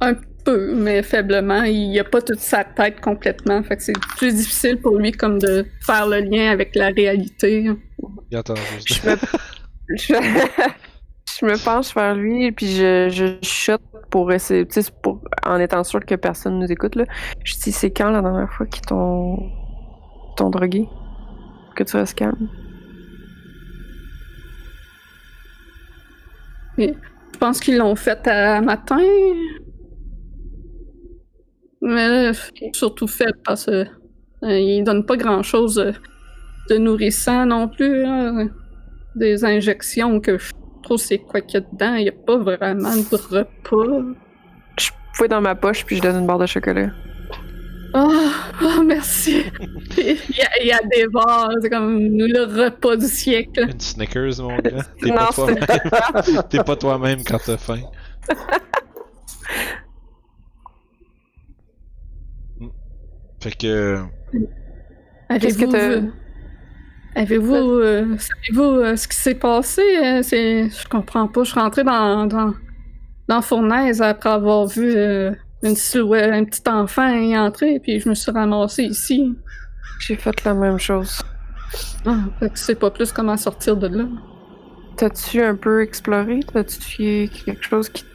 Un peu, mais faiblement. Il a pas toute sa tête complètement. Fait que c'est plus difficile pour lui comme de faire le lien avec la réalité. Il entend juste. Je me, je, je me penche vers lui et puis je, je pour essayer, pour, en étant sûr que personne nous écoute. Là. Je dis, c'est quand la dernière fois qu'ils t'ont, t'ont drogué? Que tu restes calme? Je pense qu'ils l'ont fait à matin. Mais surtout fait parce que euh, ils donnent pas grand chose de nourrissant non plus. hein. Des injections que je trop c'est quoi qu'il y a dedans. Il y a pas vraiment de repas. Je fouille dans ma poche puis je donne une barre de chocolat. Oh, oh, merci. il, y a, il y a des bars, c'est comme le repas du siècle. Une Snickers, mon gars. T'es Non, pas toi-même. T'es pas toi-même quand t'as faim. Fait que. Qu'est-ce que t'as- Avez-vous, euh, savez-vous euh, ce qui s'est passé? Euh, c'est, je comprends pas. Je suis rentrée dans, dans, dans Fournaise après avoir vu euh, une silhouette, un petit enfant y entrer, puis je me suis ramassée ici. J'ai fait la même chose. Ah, fait que sais pas plus comment sortir de là. T'as-tu un peu exploré? T'as-tu quelque chose qui te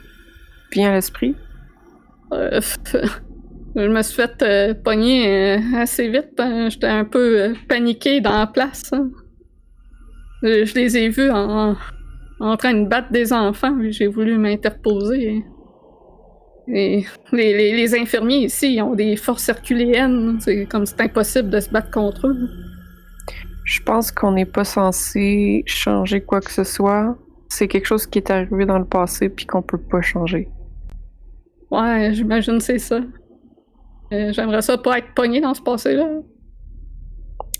vient à l'esprit? Je me suis fait euh, pogner euh, assez vite. hein. J'étais un peu euh, paniquée dans la place. hein. Je les ai vus en, en train de battre des enfants. J'ai voulu m'interposer. Et les, les- les infirmiers ici ils ont des forces herculéennes. C'est comme c'est impossible de se battre contre eux. Je pense qu'on n'est pas censé changer quoi que ce soit. C'est quelque chose qui est arrivé dans le passé puis qu'on peut pas changer. Ouais, j'imagine que c'est ça. Euh, J'aimerais ça pas être pogné dans ce passé-là.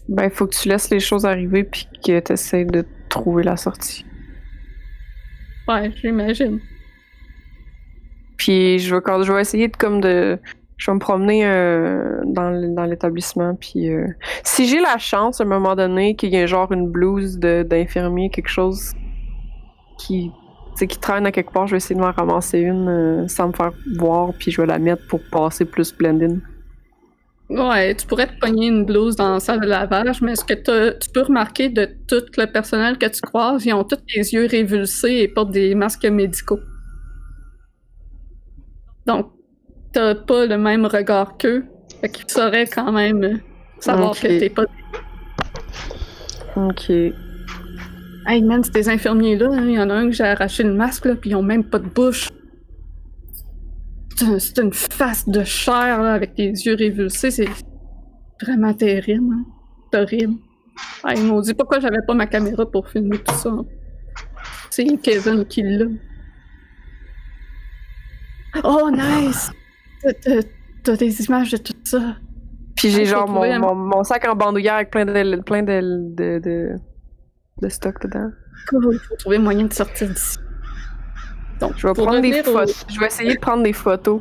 Ben, faut que tu laisses les choses arriver puis que tu essaies de trouver la sortie. Ouais, j'imagine. Puis je vais, quand, je vais essayer de comme de. Je vais me promener euh, dans, l'établissement. Puis euh, si j'ai la chance à un moment donné qu'il y ait genre une blouse d'infirmier, quelque chose qui, tu sais, qui traîne à quelque part, je vais essayer de m'en ramasser une euh, sans me faire voir. Puis je vais la mettre pour passer plus blend-in. Ouais, tu pourrais te pogner une blouse dans la salle de lavage, mais ce que tu peux remarquer de tout le personnel que tu croises, ils ont tous les yeux révulsés et portent des masques médicaux. Donc, t'as pas le même regard qu'eux. Fait qu'ils sauraient quand même euh, savoir Ok. que t'es pas. Ok. Hey man, ces infirmiers-là, hein, il y en a un que j'ai arraché le masque, là, puis ils ont même pas de bouche. C'est un- C'est une face de chair, là, avec des yeux révulsés. C'est vraiment terrible. Hein? C'est horrible. Hey, maudit, pourquoi j'avais pas ma caméra pour filmer tout ça? C'est Kevin qui l'a. Oh, nice! T'as- des images de tout ça. Puis j'ai genre mon, sac en bandoulière avec plein de, plein de, de, de, de stock dedans. Cool, il faut trouver moyen de sortir d'ici. Donc, Je vais prendre des au- photos. Je vais essayer de prendre des photos.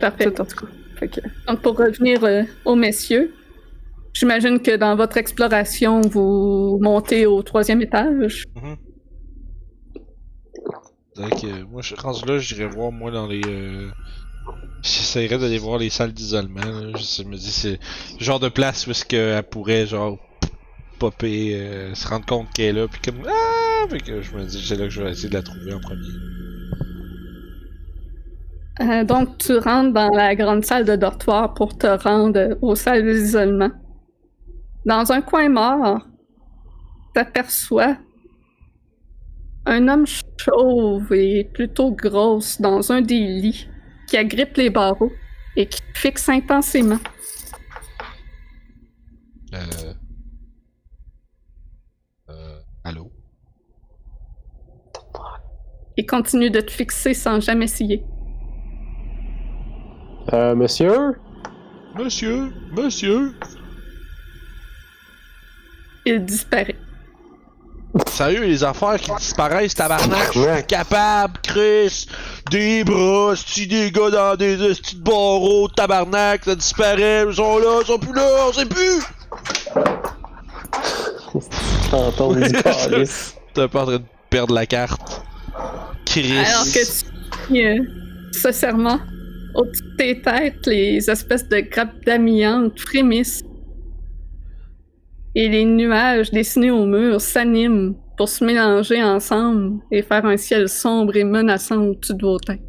Parfait. Tout en tout cas. Donc, pour revenir euh, aux messieurs, j'imagine que dans votre exploration, vous montez au troisième étage. Donc, euh, moi, je rendu là, j'irai voir, moi, dans les. Euh... J'essaierais d'aller voir les salles d'isolement. Je, je me dis, c'est le genre de place où est-ce qu'elle pourrait, genre, popper, euh, se rendre compte qu'elle est là, puis comme. Ah! Fait que je me dis, c'est là que je vais essayer de la trouver en premier. Euh, donc, tu rentres dans la grande salle de dortoir pour te rendre aux salles d'isolement. Dans un coin mort, t'aperçois un homme chauve et plutôt grosse dans un des lits qui agrippe les barreaux et qui te fixe intensément. Euh. Il continue de te fixer sans jamais scier. Euh, monsieur? Monsieur, monsieur. Il disparaît. Sérieux, les affaires qui disparaissent, tabarnak, je suis capable, Chris. Des bras, c'ti, des gars dans des petits barreaux, tabarnak, ça disparaît, ils sont là, ils sont plus là, on sait plus. T'entends du. T'es pas en train de perdre la carte. Chris. Alors que tu euh, ce serment, au-dessus de tes têtes, les espèces de grappes d'amiante frémissent. Et les nuages dessinés au mur s'animent pour se mélanger ensemble et faire un ciel sombre et menaçant au-dessus de vos têtes.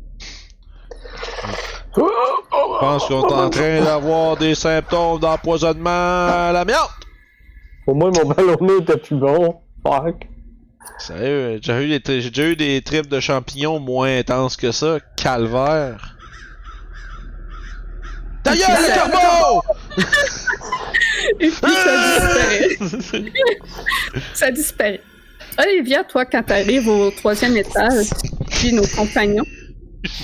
Je pense qu'on est en train d'avoir des symptômes d'empoisonnement à l'amiante. Au moins, mon ballonnet était plus bon. Fuck. Sérieux, j'ai déjà tri- déjà eu des tripes de champignons moins intenses que ça. Calvaire. Ta gueule, le corbeau! Et puis ça disparaît. ça disparaît. Olivia, toi, quand t'arrives au troisième étage, puis nos compagnons,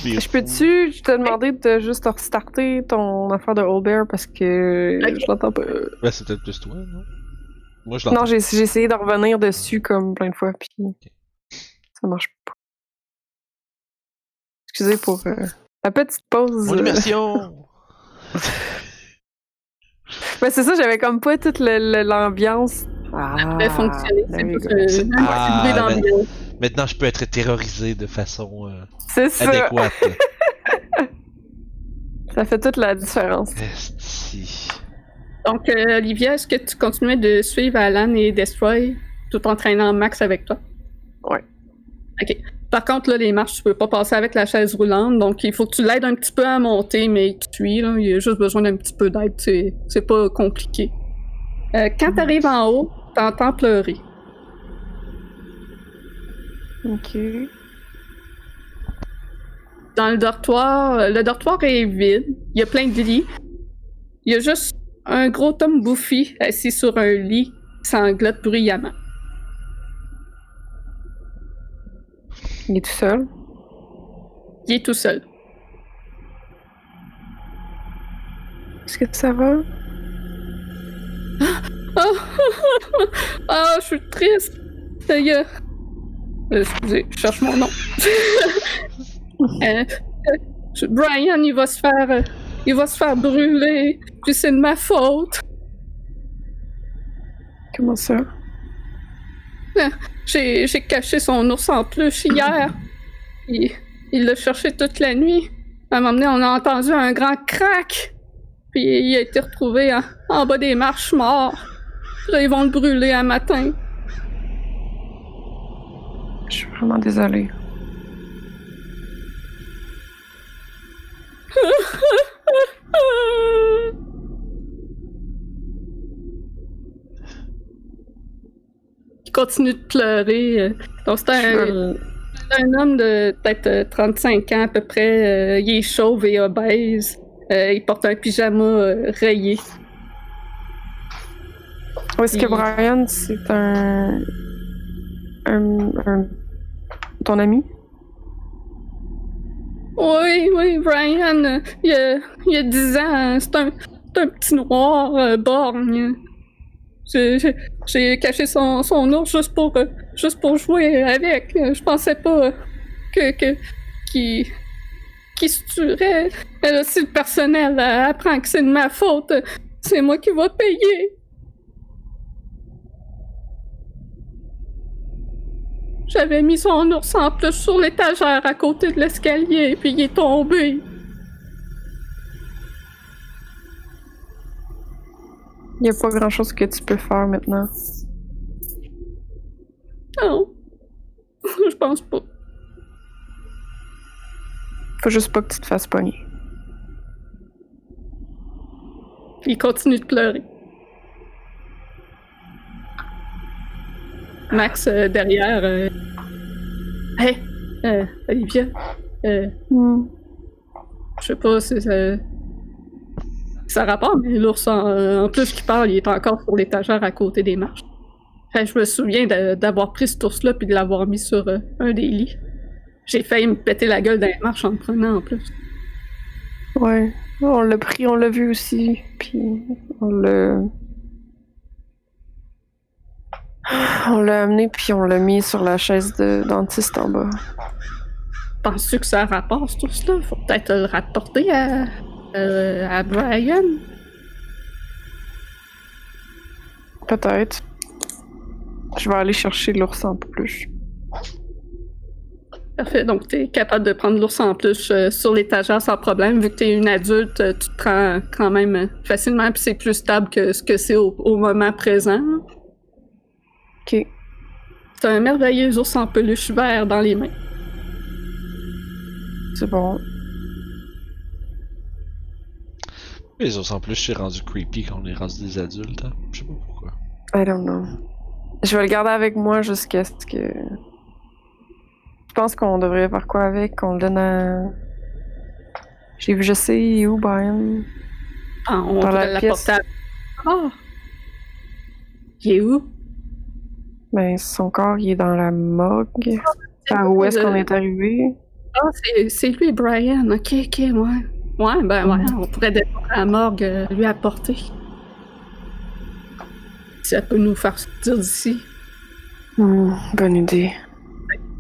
Je peux-tu te demander de juste restarter ton affaire de Old Bear parce que je l'entends pas? Ben, c'est peut-être plus toi, non? Moi, je. Non, j'ai j'ai essayé de revenir dessus comme plein de fois, puis ça marche pas. Excusez pour euh, la petite pause. Mon euh. immersion! Ben, c'est ça, j'avais comme pas toute l'ambiance. Ah, ça fonctionner. C'est pas Ah, ben-. Maintenant, je peux être terrorisé de façon euh, C'est ça. adéquate. Ça fait toute la différence. Esti. Donc, euh, Olivia, est-ce que tu continuais de suivre Alan et Destroy tout en traînant Max avec toi? Ouais. Ok. Par contre, là, les marches, tu peux pas passer avec la chaise roulante, donc il faut que tu l'aides un petit peu à monter, mais il te suit, là. Il a juste besoin d'un petit peu d'aide, c'est, c'est pas compliqué. Euh, quand t'arrives en haut, t'entends pleurer. Ok. Dans le dortoir, le dortoir est vide, il y a plein de lits. Il y a juste un gros homme bouffi assis sur un lit sanglote bruyamment. Il est tout seul? Il est tout seul. Est-ce que ça va? Ah, ah, je suis triste. Est. Euh, Excusez, je cherche mon nom. Euh, euh, Brian, il va se faire, il va se faire brûler. Puis c'est de ma faute. Comment ça? J'ai, j'ai caché son ours en peluche hier. Il, il l'a cherché toute la nuit. À un moment donné, on a entendu un grand crack. Puis il a été retrouvé en, en bas des marches mort. Là, ils vont le brûler un matin. Je suis vraiment désolée. Il continue de pleurer. euh. Donc, c'est un, un homme de peut-être euh, 35 ans à peu près. euh, il est chauve et obèse. Euh, il porte un pyjama euh, rayé. Est-ce que Brian, c'est un... un... un- ton ami? Oui, oui, Brian, il, a, il a 10 ans. C'est un, un petit noir euh, borgne. J'ai- caché son, son ours juste pour, euh, juste pour jouer avec. Je pensais pas que que qu'il qu'il se tuerait. Si le personnel apprend que c'est de ma faute, c'est moi qui vais payer. J'avais mis son ours en plus sur l'étagère à côté de l'escalier, puis il est tombé. Il n'y a pas grand-chose que tu peux faire maintenant. Non. Je pense pas. Faut juste pas que tu te fasses pogner. Il continue de pleurer. Max, euh, derrière. euh, Hey, euh, Olivia. Hmm. je sais pas si ça. Ça rapporte, mais l'ours en, en plus qui parle, il est encore sur l'étagère à côté des marches. Que je me souviens d'avoir pris cet ours-là puis de l'avoir mis sur un des lits. J'ai failli me péter la gueule dans les marches en le prenant en plus. Ouais. On l'a pris, on l'a vu aussi. Puis on l'a. On l'a amené, puis on l'a mis sur la chaise de dentiste en bas. Penses-tu que ça rapporte tout cela? Faut peut-être le rapporter à, euh, à Brian. Peut-être. Je vais aller chercher l'ours en peluche. Parfait. Donc, tu es capable de prendre l'ours en plus euh, sur l'étagère sans problème. Vu que tu es une adulte, euh, tu te prends quand même euh, facilement, puis c'est plus stable que ce que c'est au, au moment présent. Ok. C'est un merveilleux ours en peluche vert dans les mains. C'est bon. Les autres en plus, c'est rendu creepy quand on est rendu des adultes. Hein? Je sais pas pourquoi. I don't know. Je vais le garder avec moi jusqu'à ce que. Je pense qu'on devrait faire quoi avec? Qu'on le donne à. J'ai vu, je sais où, Brian. Ah, on Dans pourrait la pièce. l'apporter à... Ah! Il est où? Ben, son corps, il est dans la morgue. Par où est-ce qu'on est arrivé? Ah, c'est- c'est lui, Brian. Ok, ok, ouais. Ouais, ben ouais, on pourrait descendre à la morgue, euh, lui apporter. Ça peut nous faire sortir d'ici. Hmm, bonne idée.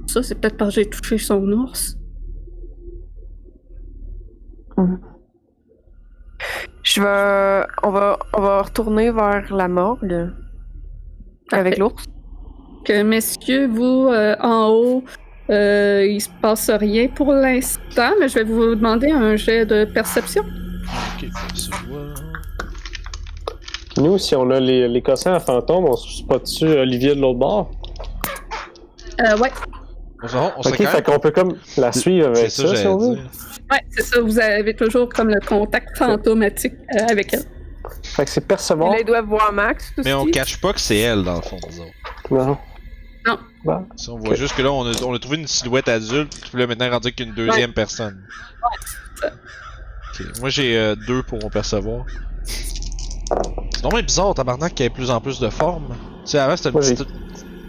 Ça, c'est peut-être parce que j'ai touché son ours. Je vais. On va, on va retourner vers la morgue. Avec l'ours. Que, messieurs, vous, euh, en haut, euh, il se passe rien pour l'instant, mais je vais vous demander un jet de perception. Ok, nous, si on a les, les cossins à fantôme, on se spot-tu Olivier de l'autre bord? Euh, ouais, On se, on Ok, fait qu'on peut comme la suivre avec C'est ça, ça, si on veut. ouais, c'est ça. Vous avez toujours comme le contact fantomatique euh, avec elle. Fait que c'est percevoir. ils doivent voir Max aussi. Mais on cache pas que c'est elle, dans le fond, nous autres. Non. Non. Bah, Si on voit juste que là, on a, on a trouvé une silhouette adulte, puis là, maintenant, rendu qu'une deuxième personne. ça. Ok, Moi, j'ai euh, deux pour mon percevoir. C'est normal bizarre, tabarnak, qu'il y ait de plus en plus de formes. Tu sais, avant, c'était une Moi, j'ai- petite.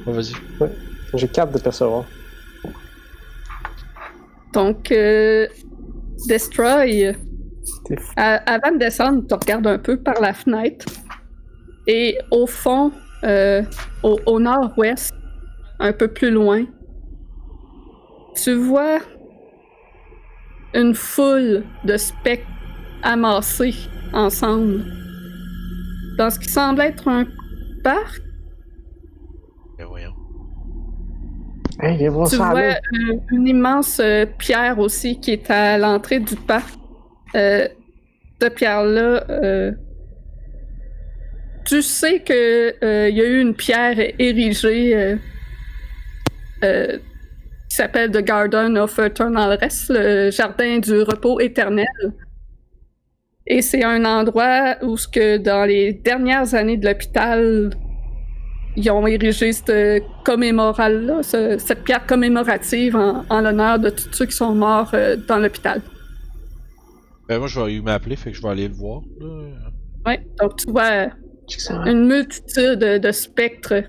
Ouais, vas-y. j'ai quatre de percevoir. Donc, euh, Destroy, à- avant de descendre, tu regardes un peu par la fenêtre. Et au fond, euh, au, au nord-ouest, un peu plus loin, tu vois une foule de spectres amassés ensemble dans ce qui semble être un parc. Ben voyons. Hey, Tu ça vois une, une immense euh, pierre aussi qui est à l'entrée du parc. Euh, cette pierre-là, euh, tu sais que euh, il y a eu une pierre érigée euh, qui s'appelle The Garden of Eternal Rest, le jardin du repos éternel. Et c'est un endroit où ce que dans les dernières années de l'hôpital, ils ont érigé cette commémorale-là, ce- cette pierre commémorative en, en l'honneur de tous ceux qui sont morts euh, dans l'hôpital. Ben, moi, je vais m'appeler, fait que je vais aller le voir. Ouais, donc tu vois Excellent. une multitude de spectres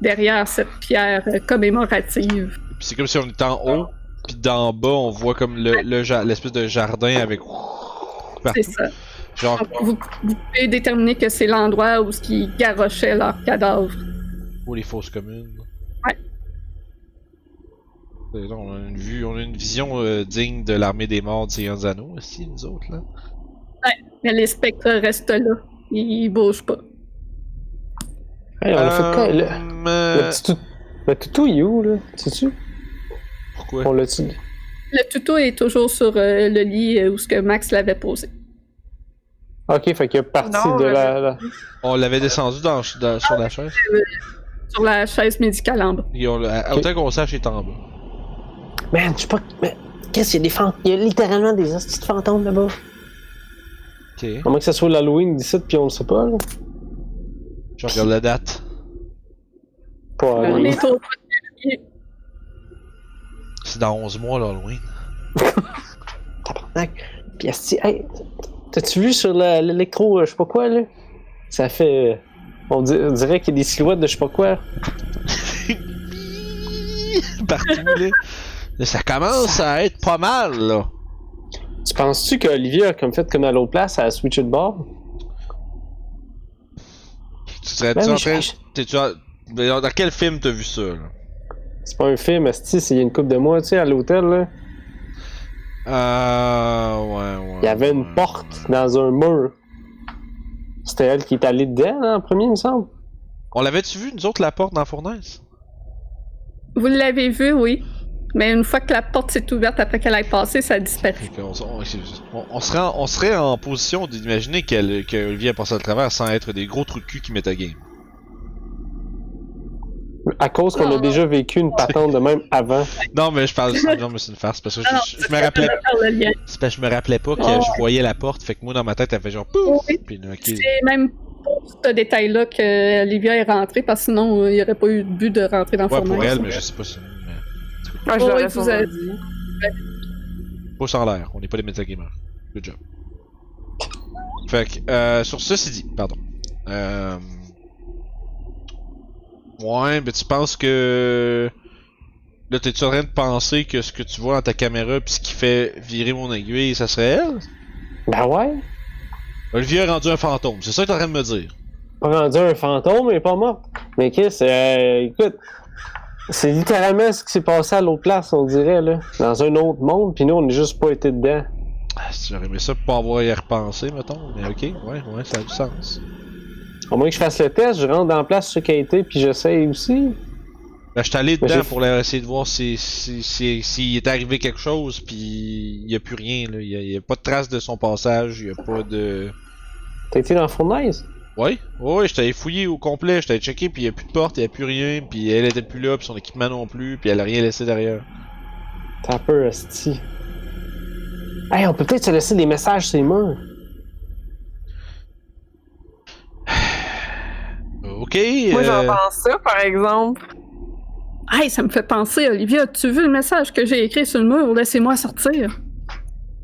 derrière cette pierre euh, commémorative. C'est comme si on était en haut, puis d'en bas, on voit comme le, le l'espèce de jardin avec. C'est ça. Genre, Donc, vous, vous pouvez déterminer que c'est l'endroit où ils garochaient leurs cadavres. pour les fosses communes. Ouais. Là, on a une vue, on a une vision euh, digne de l'armée des morts de Seigneur aussi, nous autres là. Mais les spectres restent là. Ils, ils bougent pas. Hey, on a fait quoi? Le, Euh, euh, le petit tout. Le toutou, il est où, là? Sais-tu? Pourquoi? On? Le tuto est toujours sur euh, le lit euh, où ce que Max l'avait posé. Ok, fait qu'il est parti Non, de la. la- On l'avait descendu dans, dans- sur la chaise. Sur la chaise médicale en bas. Et on Autant qu'on sache, il est en bas. Man, je sais pas. Mais qu'est-ce qu'il y a des fantômes? Il y a littéralement des hosties de fantômes là-bas. Ok. À moins que ça soit l'Halloween d'ici, puis on le sait pas, là. Je regarde la date. Pas Halloween. février. C'est dans 11 mois l'Halloween. Tabarnak. Puis, asti, hey, t'as-tu vu sur l'électro, euh, je sais pas quoi, là? Ça fait. euh, On, di- on dirait qu'il y a des silhouettes de je sais pas quoi. Partout là. Ça commence à être pas mal, là. Tu penses-tu qu'Olivier a comme fait comme à l'autre place, à switcher de bord? Tu serais Ben tu oui, en je- train. je- T'es-tu en- Dans quel film t'as vu ça, là? C'est pas un film, esti, c'est il y a une couple de mois, tu sais, à l'hôtel, là. Euh. Ouais, ouais. Il y avait une ouais. porte dans un mur. C'était elle qui est allée dedans, là, en premier, il me semble. On l'avait-tu vu, nous autres, la porte dans la fournaise? Vous l'avez vu, oui. Mais une fois que la porte s'est ouverte après qu'elle ait passé, ça a disparu. Fait qu'on- on, on- on serait en, on serait en position d'imaginer qu'elle, que Olivier a passé à travers sans être des gros trous de cul qui mettent à game. À cause qu'on a déjà vécu une patente de même avant. Non, mais je parle. non, mais c'est une farce parce que non, je, je- je me rappelais. C'est parce que je me rappelais pas que Oh. je voyais la porte, fait que moi dans ma tête elle fait genre pouf! Oui. Puis ok. C'est même pour ce détail-là que Olivia est rentrée, parce que sinon, il n'y aurait pas eu de but de rentrer dans le Ouais, pour elle, mais je sais pas si. Ouais, je l'aurais vous avez- dit. Pas sans l'air, on n'est pas des metagamers. Good job. Fait que, euh, sur ceci dit, pardon. Euh... Ouais, mais tu penses que. Là, t'es-tu en train de penser que ce que tu vois dans ta caméra pis ce qui fait virer mon aiguille, ça serait elle? Ben ouais. Olivier a rendu un fantôme, c'est ça que t'es en train de me dire? Pas rendu un fantôme, mais pas mort. Mais qu'est-ce, euh, écoute, c'est littéralement ce qui s'est passé à l'autre place, on dirait, là. Dans un autre monde, puis nous, on n'est juste pas été dedans. Ah, si j'aurais aimé ça pour pas avoir à y repenser, mettons. Mais ok, ouais, ouais, ça a du sens. Au moins que je fasse le test, je rentre dans la place sur qui a été, puis j'essaye aussi. Ben, je suis allé dedans pour essayer de voir si, si, si, s'il est arrivé quelque chose, puis il y a plus rien, là. Il y a, pas de trace de son passage, il y a pas de. T'as été dans la fournaise? Ouais, ouais, j'étais allé fouiller au complet, j'étais allé checker, puis il y a plus de porte, il y a plus rien, puis elle était plus là, puis son équipement non plus, puis elle a rien laissé derrière. T'as un peu esti. Hey, on peut peut-être se laisser des messages sur les murs. Ok. Moi, euh, j'entends ça, par exemple. Hey, ça me fait penser, Olivia, as-tu vu le message que j'ai écrit sur le mur? Laissez-moi sortir.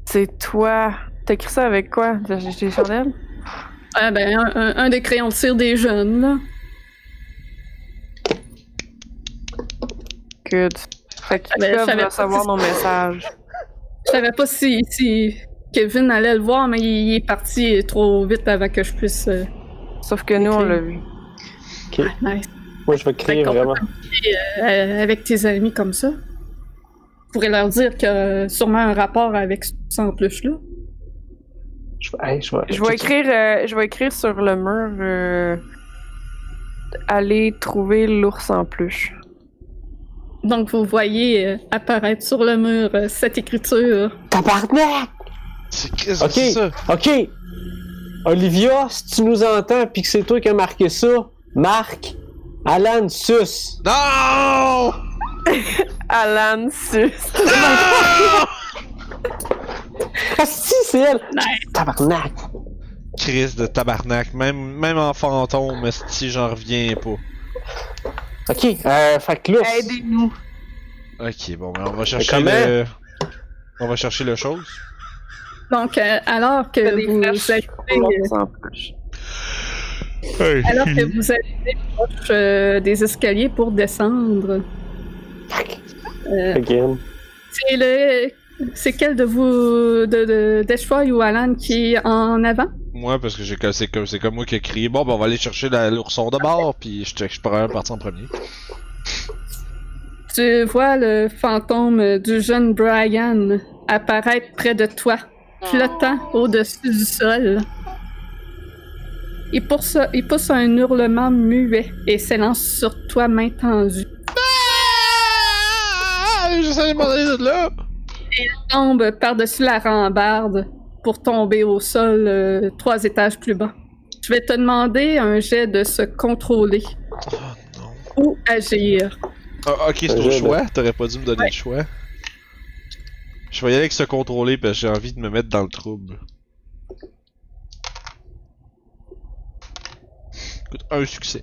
C'est toi. T'as écrit ça avec quoi? Acheté des chandelles? Ah ben, un, un- un des crayons de cire des jeunes, là. Good. Fait qu'ils Ben, je peuvent savais pas recevoir si- nos messages. Je savais pas si, si Kevin allait le voir, mais il, il est parti trop vite avant que je puisse... euh, Sauf que nous, on l'a vu. nice. Moi, je vais qu'on vraiment. Euh, avec tes amis comme ça. Je pourrais leur dire qu'il y a sûrement un rapport avec ça en plus là. Je vais, hey, je vais, Je vais écrire, euh, je vais écrire sur le mur. euh, aller trouver l'ours en peluche. Donc vous voyez euh, apparaître sur le mur euh, cette écriture. Tabarnak! C'est qu'est-ce Ok. que c'est ça? Ok! Olivia, si tu nous entends puis que c'est toi qui as marqué ça, marque Alan Sus. Non! Alan Sus. Non! Ah si, c'est elle! Nice. Tabarnak! Chris de tabarnak, même, même en fantôme, si j'en reviens pas. Ok, euh, fait que là. Aidez-nous. Ok, bon, ben on va chercher comment? le. On va chercher le chose. Donc euh, alors que vous peluche. alors que vous arrivez proche euh, des escaliers pour descendre. Euh, Again. c'est le c'est quel de vous de, ou Alan qui est en avant? Moi, parce que j'ai c'est comme, c'est comme moi qui ai crié. Bon, ben on va aller chercher la- l'ourson de bord, puis je, je pourrais partir en premier. Tu vois le fantôme du jeune Brian apparaître près de toi, flottant au-dessus du sol. Il pousse, il pousse un hurlement muet et s'élance sur toi main tendue. Ah! J'essaie de m'en aller de là! Tombe par-dessus la rambarde pour tomber au sol euh, trois étages plus bas. Je vais te demander un jet de se contrôler Oh non. ou agir. Ah, ok, c'est de- choix. T'aurais pas dû me donner le choix. Je vais y aller avec se contrôler parce que j'ai envie de me mettre dans le trouble. Écoute, un succès.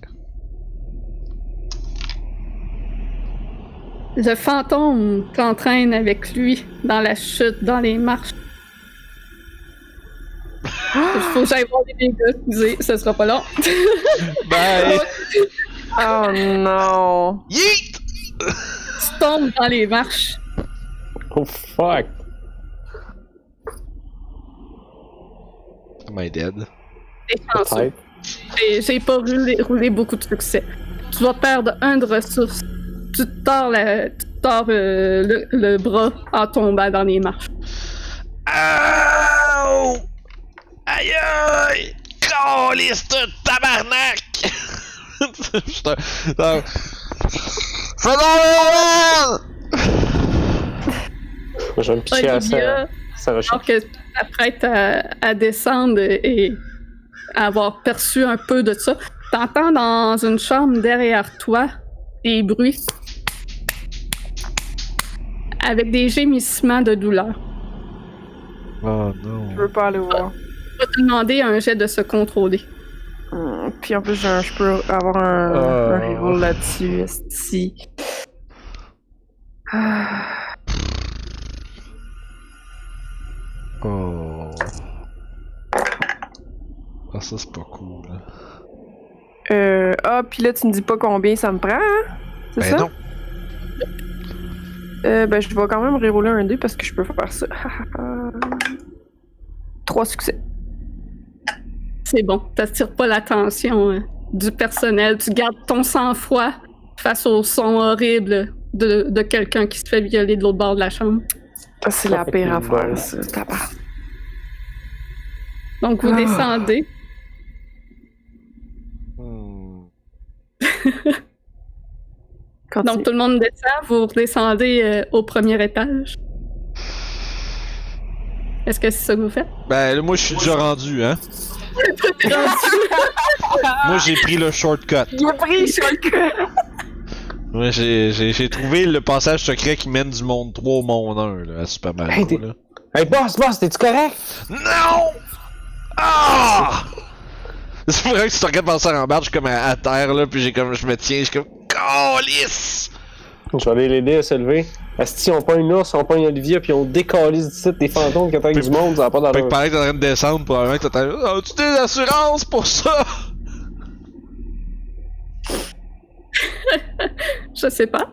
Le fantôme t'entraîne avec lui dans la chute, dans les marches. Il faut que j'aille voir les dégâts, excusez, ce sera pas long. Bye! Oh non. Yeet! tu tombes dans les marches Oh fuck! Am I dead? J'ai pas roulé, roulé beaucoup de succès. Tu vas perdre un de ressources. Tu te tords, la- tu te tords, euh, le, le bras en tombant dans les marches. Ouh! Aïe aïe! Caliste de tabarnak! Putain. Moi, je vais me picher à ça. Ça va alors que tu t'apprêtes à, à descendre et à avoir perçu un peu de ça, t'entends dans une chambre derrière toi des bruits avec des gémissements de douleur. Oh non. Je veux pas aller voir. Je vais te demander un jet de se contrôler. Hum, Puis en plus, je peux avoir un, Euh. un reroll là-dessus. esti. Ah. Oh. Ah, ça, c'est pas cool. là. Euh, ah, puis là, tu me dis pas combien ça me prend, hein? C'est Ben ça? non. Euh, ben, je vais quand même reroller un dé parce que je peux faire ça. Trois succès. C'est bon, t'attires pas l'attention hein, du personnel. Tu gardes ton sang-froid face au son horrible de, de quelqu'un qui se fait violer de l'autre bord de la chambre. Ah, c'est la pire affaire, ça. Donc vous Ah. descendez. Hmm. Continue. Donc tout le monde descend, vous redescendez euh, au premier étage. Est-ce que c'est ça que vous faites? Ben, là, moi, je suis déjà rendu, hein. Moi, j'ai pris le shortcut. A pris le cœur. Moi, j'ai, j'ai, j'ai trouvé le passage secret qui mène du monde 3 au monde 1, là, à Super Mario, Hey, t'es- là. Hey, boss, boss, t'es-tu correct? Non! Ah! C'est vrai que si tu regardes passer en bas, je suis comme à, à terre, là, puis j'ai comme, je me tiens, je suis comme, calice! Je vais aller l'aider à se lever. Asti, on pogne l'ours, on pogne Olivia, puis on décalise du site des fantômes qui attaquent du monde, ça va pas Fait que d'allure. pendant que t'es en train de descendre, probablement que t'attends, oh, tu des assurances pour ça? Je sais pas.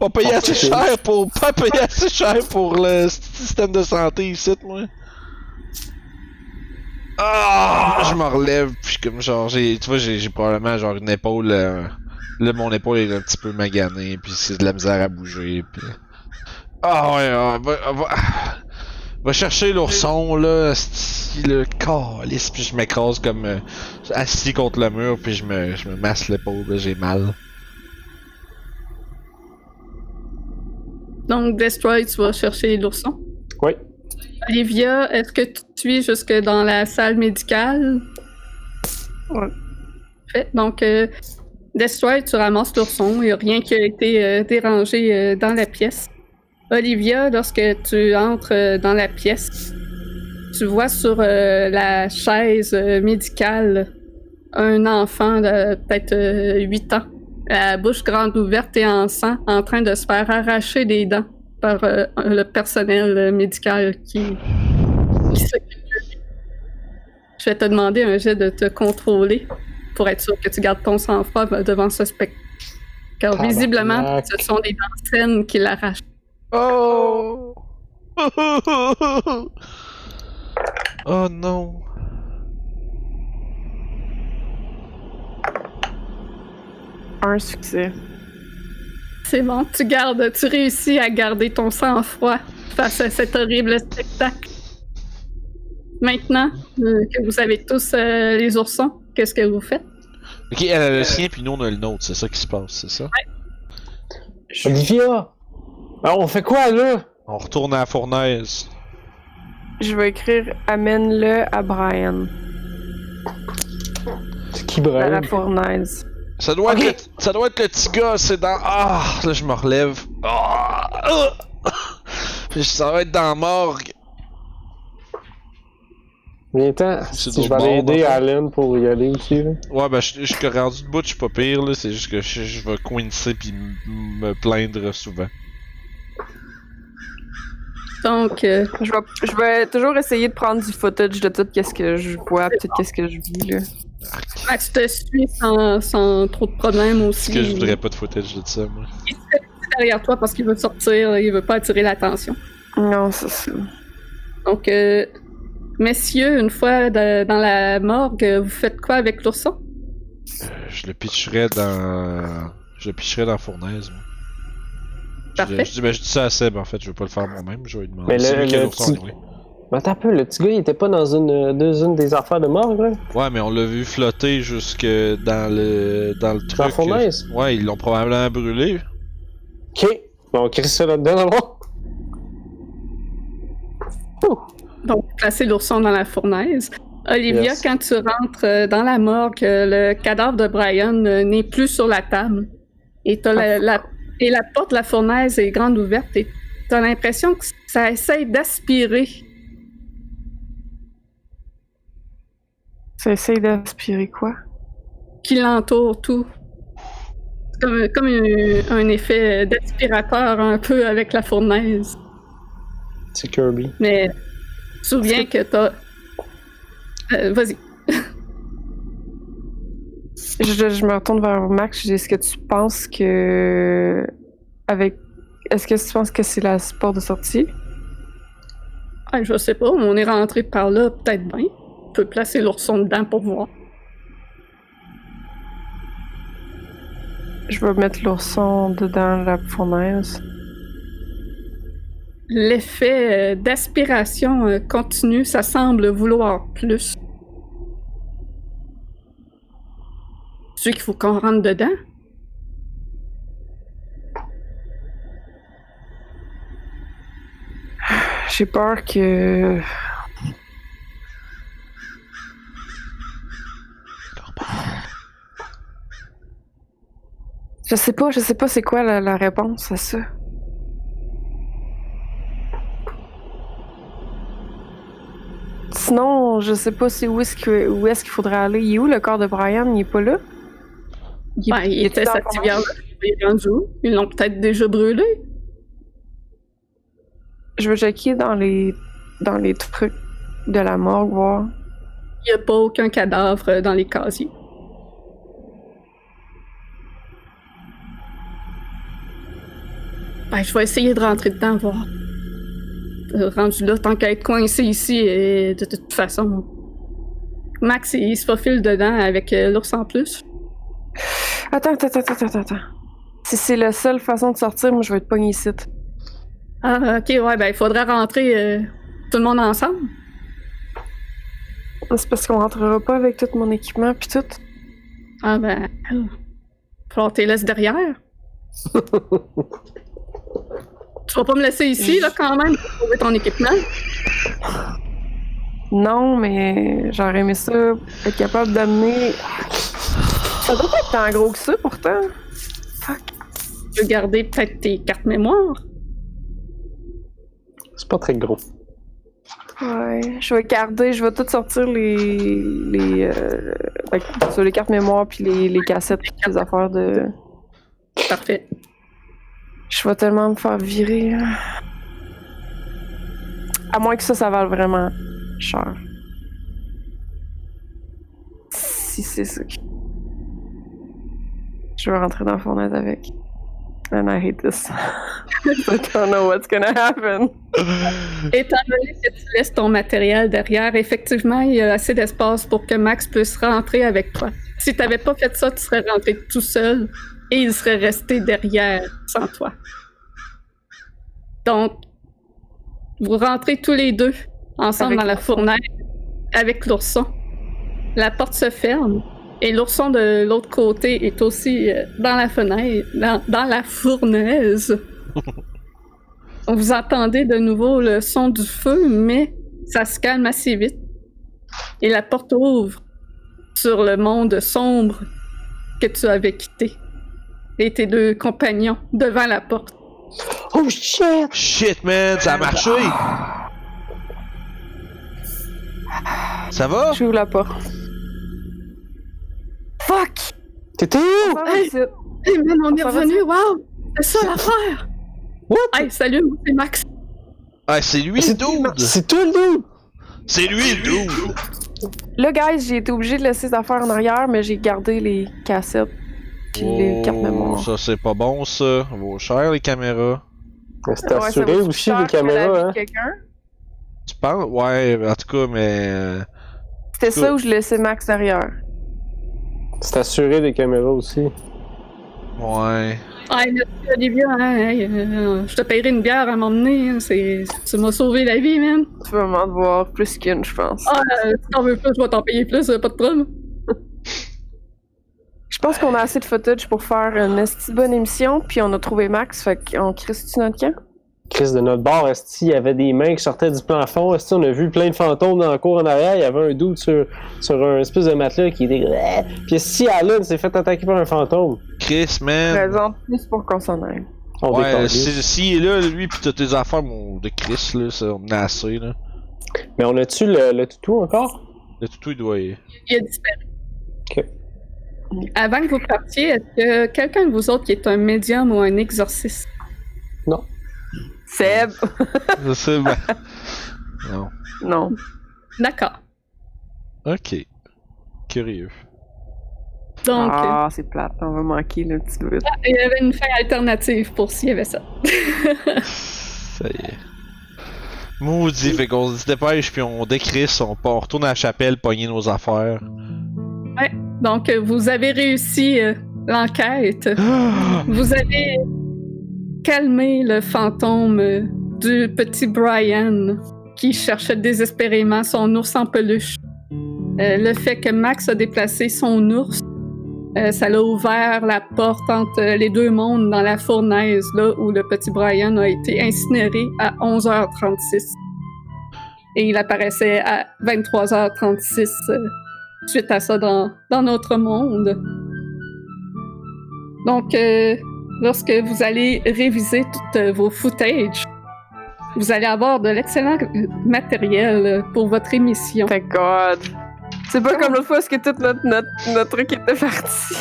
Pas payer Oh, assez cher pour, pas payer assez cher pour le système de santé ici, moi. Ah! Je me relève, puis comme genre, j'ai, tu vois, j'ai, probablement genre une épaule, euh, là, mon épaule est un petit peu maganée, puis c'est de la misère à bouger, puis... Ah ouais, ah, va, va, va chercher l'ourson, là, asti, le calice, puis je m'écrase comme euh, assis contre le mur, puis je me, je me masse l'épaule, là, j'ai mal. Donc Destroy, tu vas chercher l'ourson? Oui. Olivia, est-ce que tu te suis jusque dans la salle médicale? Ouais. Fait. Donc, euh, Destroy, tu ramasses l'ourson. Il n'y a rien qui a été euh, dérangé euh, dans la pièce. Olivia, lorsque tu entres euh, dans la pièce, tu vois sur la chaise médicale un enfant de peut-être euh, 8 ans, la bouche grande ouverte et en sang, en train de se faire arracher des dents par euh, le personnel euh, médical qui, qui s'occupe de lui. Je vais te demander un jet de te contrôler pour être sûr que tu gardes ton sang-froid devant ce spectacle. Car Tabarnak. visiblement, ce sont des dents saines qui l'arrachent. Oh! oh non! Un succès. C'est bon, tu gardes, tu réussis à garder ton sang-froid face à cet horrible spectacle. Maintenant euh, que vous avez tous euh, les oursons, qu'est-ce que vous faites? Ok, elle a le sien, puis nous on a le nôtre, c'est ça qui se passe, c'est ça? Olivia! Alors, on fait quoi, là? On retourne à la fournaise. Je vais écrire amène-le à Brian. C'est qui, À Brian? la fournaise. Ça doit, être, le, ça doit être le petit gars, c'est dans. Ah! Là, je me relève. Ah! Ah! Puis ça va être dans la morgue. Viens-t'en. C'est Si je vais aller aider. Allen pour y aller aussi, là. Ouais, ben, je je suis rendu debout, je suis pas pire, là. C'est juste que je, je vais coincer puis me plaindre souvent. Donc, euh, Je vais, je vais toujours essayer de prendre du footage de tout qu'est-ce que je vois, peut-être qu'est-ce que je vis, là. Ah, tu te suis sans, sans trop de problèmes aussi. Parce que je voudrais pas de footage de ça, moi. Il se fait derrière toi parce qu'il veut sortir, il veut pas attirer l'attention. Non, c'est ça. Donc, euh, messieurs, une fois de- dans la morgue, vous faites quoi avec l'ourson? Je le pitcherais dans. Je le pitcherais dans la fournaise, moi. Je, Parfait. je dis, ben, je dis ça à Seb en fait, je vais pas le faire moi-même, je vais lui demander. Mais le- le petit-. Mais attends un peu, le petit gars, il était pas dans une, dans une des affaires de morgue, là? Ouais, mais on l'a vu flotter jusque dans le dans le truc. Dans la fournaise? Ouais, ils l'ont probablement brûlé. Ok. Bon, on crée ça là-dedans, dans le fond. Ouh. Donc, placer l'ourson dans la fournaise. Olivia, Yes. quand tu rentres euh, dans la morgue, euh, le cadavre de Brian euh, n'est plus sur la table. Et, t'as la, la- et la porte de la fournaise est grande ouverte et tu as l'impression que ça essaye d'aspirer. Ça essaye d'aspirer quoi? qui l'entoure tout. C'est comme, comme un, un effet d'aspirateur un peu avec la fournaise. C'est Kirby. Mais souviens que t'as. Euh, Vas-y. Je, je me retourne vers Max. Je dis, Est-ce que tu penses que. Avec. Est-ce que tu penses que c'est la porte de sortie? Ah, je sais pas, on est rentré par là, peut-être bien. Peut placer l'ourson dedans pour voir. Je vais mettre l'ourson dedans la fournaise. L'effet euh, d'aspiration euh, continue, ça semble vouloir plus. Tu qu'il faut qu'on rentre dedans? J'ai peur que. Je sais pas, je sais pas c'est quoi la, la réponse à ça. Sinon, je sais pas c'est où est-ce qu'il faudrait aller. Il est où le corps de Brian? Il est pas là? Il, Ben, il était sa? Ils l'ont peut-être déjà brûlé. Je veux checker dans les dans les trucs de la morgue, voir. Il n'y a pas aucun cadavre euh, dans les casiers. Ben, je vais essayer de rentrer dedans, voir. Euh, rendu là, tant qu'à être coincé ici, et de, de toute façon. Max, il se faufile dedans avec euh, l'ours en plus. Attends, attends, attends, attends, attends. Si c'est la seule façon de sortir, moi je vais être pogné ici. Ah, ok, ouais, ben, il faudrait rentrer euh, tout le monde ensemble. C'est parce qu'on rentrera pas avec tout mon équipement puis tout. Ah, ben. euh, Faut que tu laisses derrière. tu vas pas me laisser ici, là, quand même, pour trouver ton équipement? Non, mais j'aurais aimé ça, être capable d'amener. Ça doit pas être tant gros que ça pourtant. Tu veux garder peut-être tes cartes mémoire? C'est pas très gros. Ouais, je vais garder, je vais tout sortir les. les. Euh, fait que sur les cartes mémoire puis les, les cassettes puis les affaires de. Parfait. Je vais tellement me faire virer. À moins que ça, ça vale vraiment cher. Si c'est ça. Je vais rentrer dans la fournaise avec. And I hate this. I don't know what's gonna happen. Étant donné que tu laisses ton matériel derrière, effectivement, il y a assez d'espace pour que Max puisse rentrer avec toi. Si tu pas fait ça, tu serais rentré tout seul et il serait resté derrière sans toi. Donc, vous rentrez tous les deux ensemble Avec dans la fournaise avec l'ourson. La porte se ferme et l'ourson de l'autre côté est aussi euh, dans la fenêtre, dans, dans la fournaise. Vous entendez de nouveau le son du feu, mais ça se calme assez vite. Et la porte ouvre sur le monde sombre que tu avais quitté. Et tes deux compagnons devant la porte. Oh shit! Shit, man, ça a marché! Ça va? J'ouvre la porte. Fuck! T'étais où? C'est- Hey man, on est Ça va, revenu, wow! C'est ça l'affaire! What? Hey, salut, moi, c'est Max. Ah, c'est lui le C'est dude! C'est toi le dude! C'est lui le dude! Là, guys, j'ai été obligé de laisser les affaires en arrière, mais j'ai gardé les cassettes. Puis les cartes Oh, mémoire? ça c'est pas bon ça. Vaut cher les caméras. Mais c'est Ouais, ça assuré aussi, cher les caméras, hein. Tu penses? Ouais, en tout cas, mais. euh, C'était ça où je laissais Max derrière. C'est assuré, les caméras aussi. Ouais. Ah, merci Olivia, hein, hey, euh, je te paierai une bière à m'emmener, hein, c'est... tu m'as sauvé la vie, man. Tu vas m'en devoir plus qu'une, je pense. Ah, euh, si t'en veux plus, je vais t'en payer plus, euh, pas de problème. Je pense qu'on a assez de footage pour faire une esti bonne émission, puis on a trouvé Max, fait qu'on crisse-tu notre camp? Chris de notre bord, Esti, il y avait des mains qui sortaient du plafond. Esti, on a vu plein de fantômes dans le cours en arrière. Il y avait un doute sur, sur un espèce de matelas qui était. Puis Esti, Alan s'est fait attaquer par un fantôme. Chris, man. Raison plus pour qu'on s'en aille. On Ouais, si, si il est là, lui, pis t'as tes affaires, mon, de Chris, là, ça, on en a assez, là. Mais on a-tu le, le toutou encore? Le toutou, il doit y... Il a disparu. Ok. Avant que vous partiez, est-ce que quelqu'un de vous autres qui est un médium ou un exorciste? Seb! Je sais, ben... Non. Non. D'accord. Ok. Curieux. Donc, euh, Ah, c'est plate, on va manquer le petit bout. il y avait une fin alternative pour s'il y avait ça. Ça y est. Maudit, fait qu'on se dépêche, puis on décrisse, on, part- on retourne à la chapelle, pogner nos affaires. Donc, euh, vous avez réussi euh, l'enquête. Vous avez calmé le fantôme euh, du petit Brian qui cherchait désespérément son ours en peluche. Euh, le fait que Max a déplacé son ours, ça l'a ouvert la porte entre les deux mondes dans la fournaise, là où le petit Brian a été incinéré à 11h36. Et il apparaissait à 23h36 euh, suite à ça dans, dans notre monde. Donc, euh, lorsque vous allez réviser tous euh, vos footage, vous allez avoir de l'excellent matériel pour votre émission. Thank God. C'est pas comme l'autre fois, parce que tout notre, notre, notre truc était parti.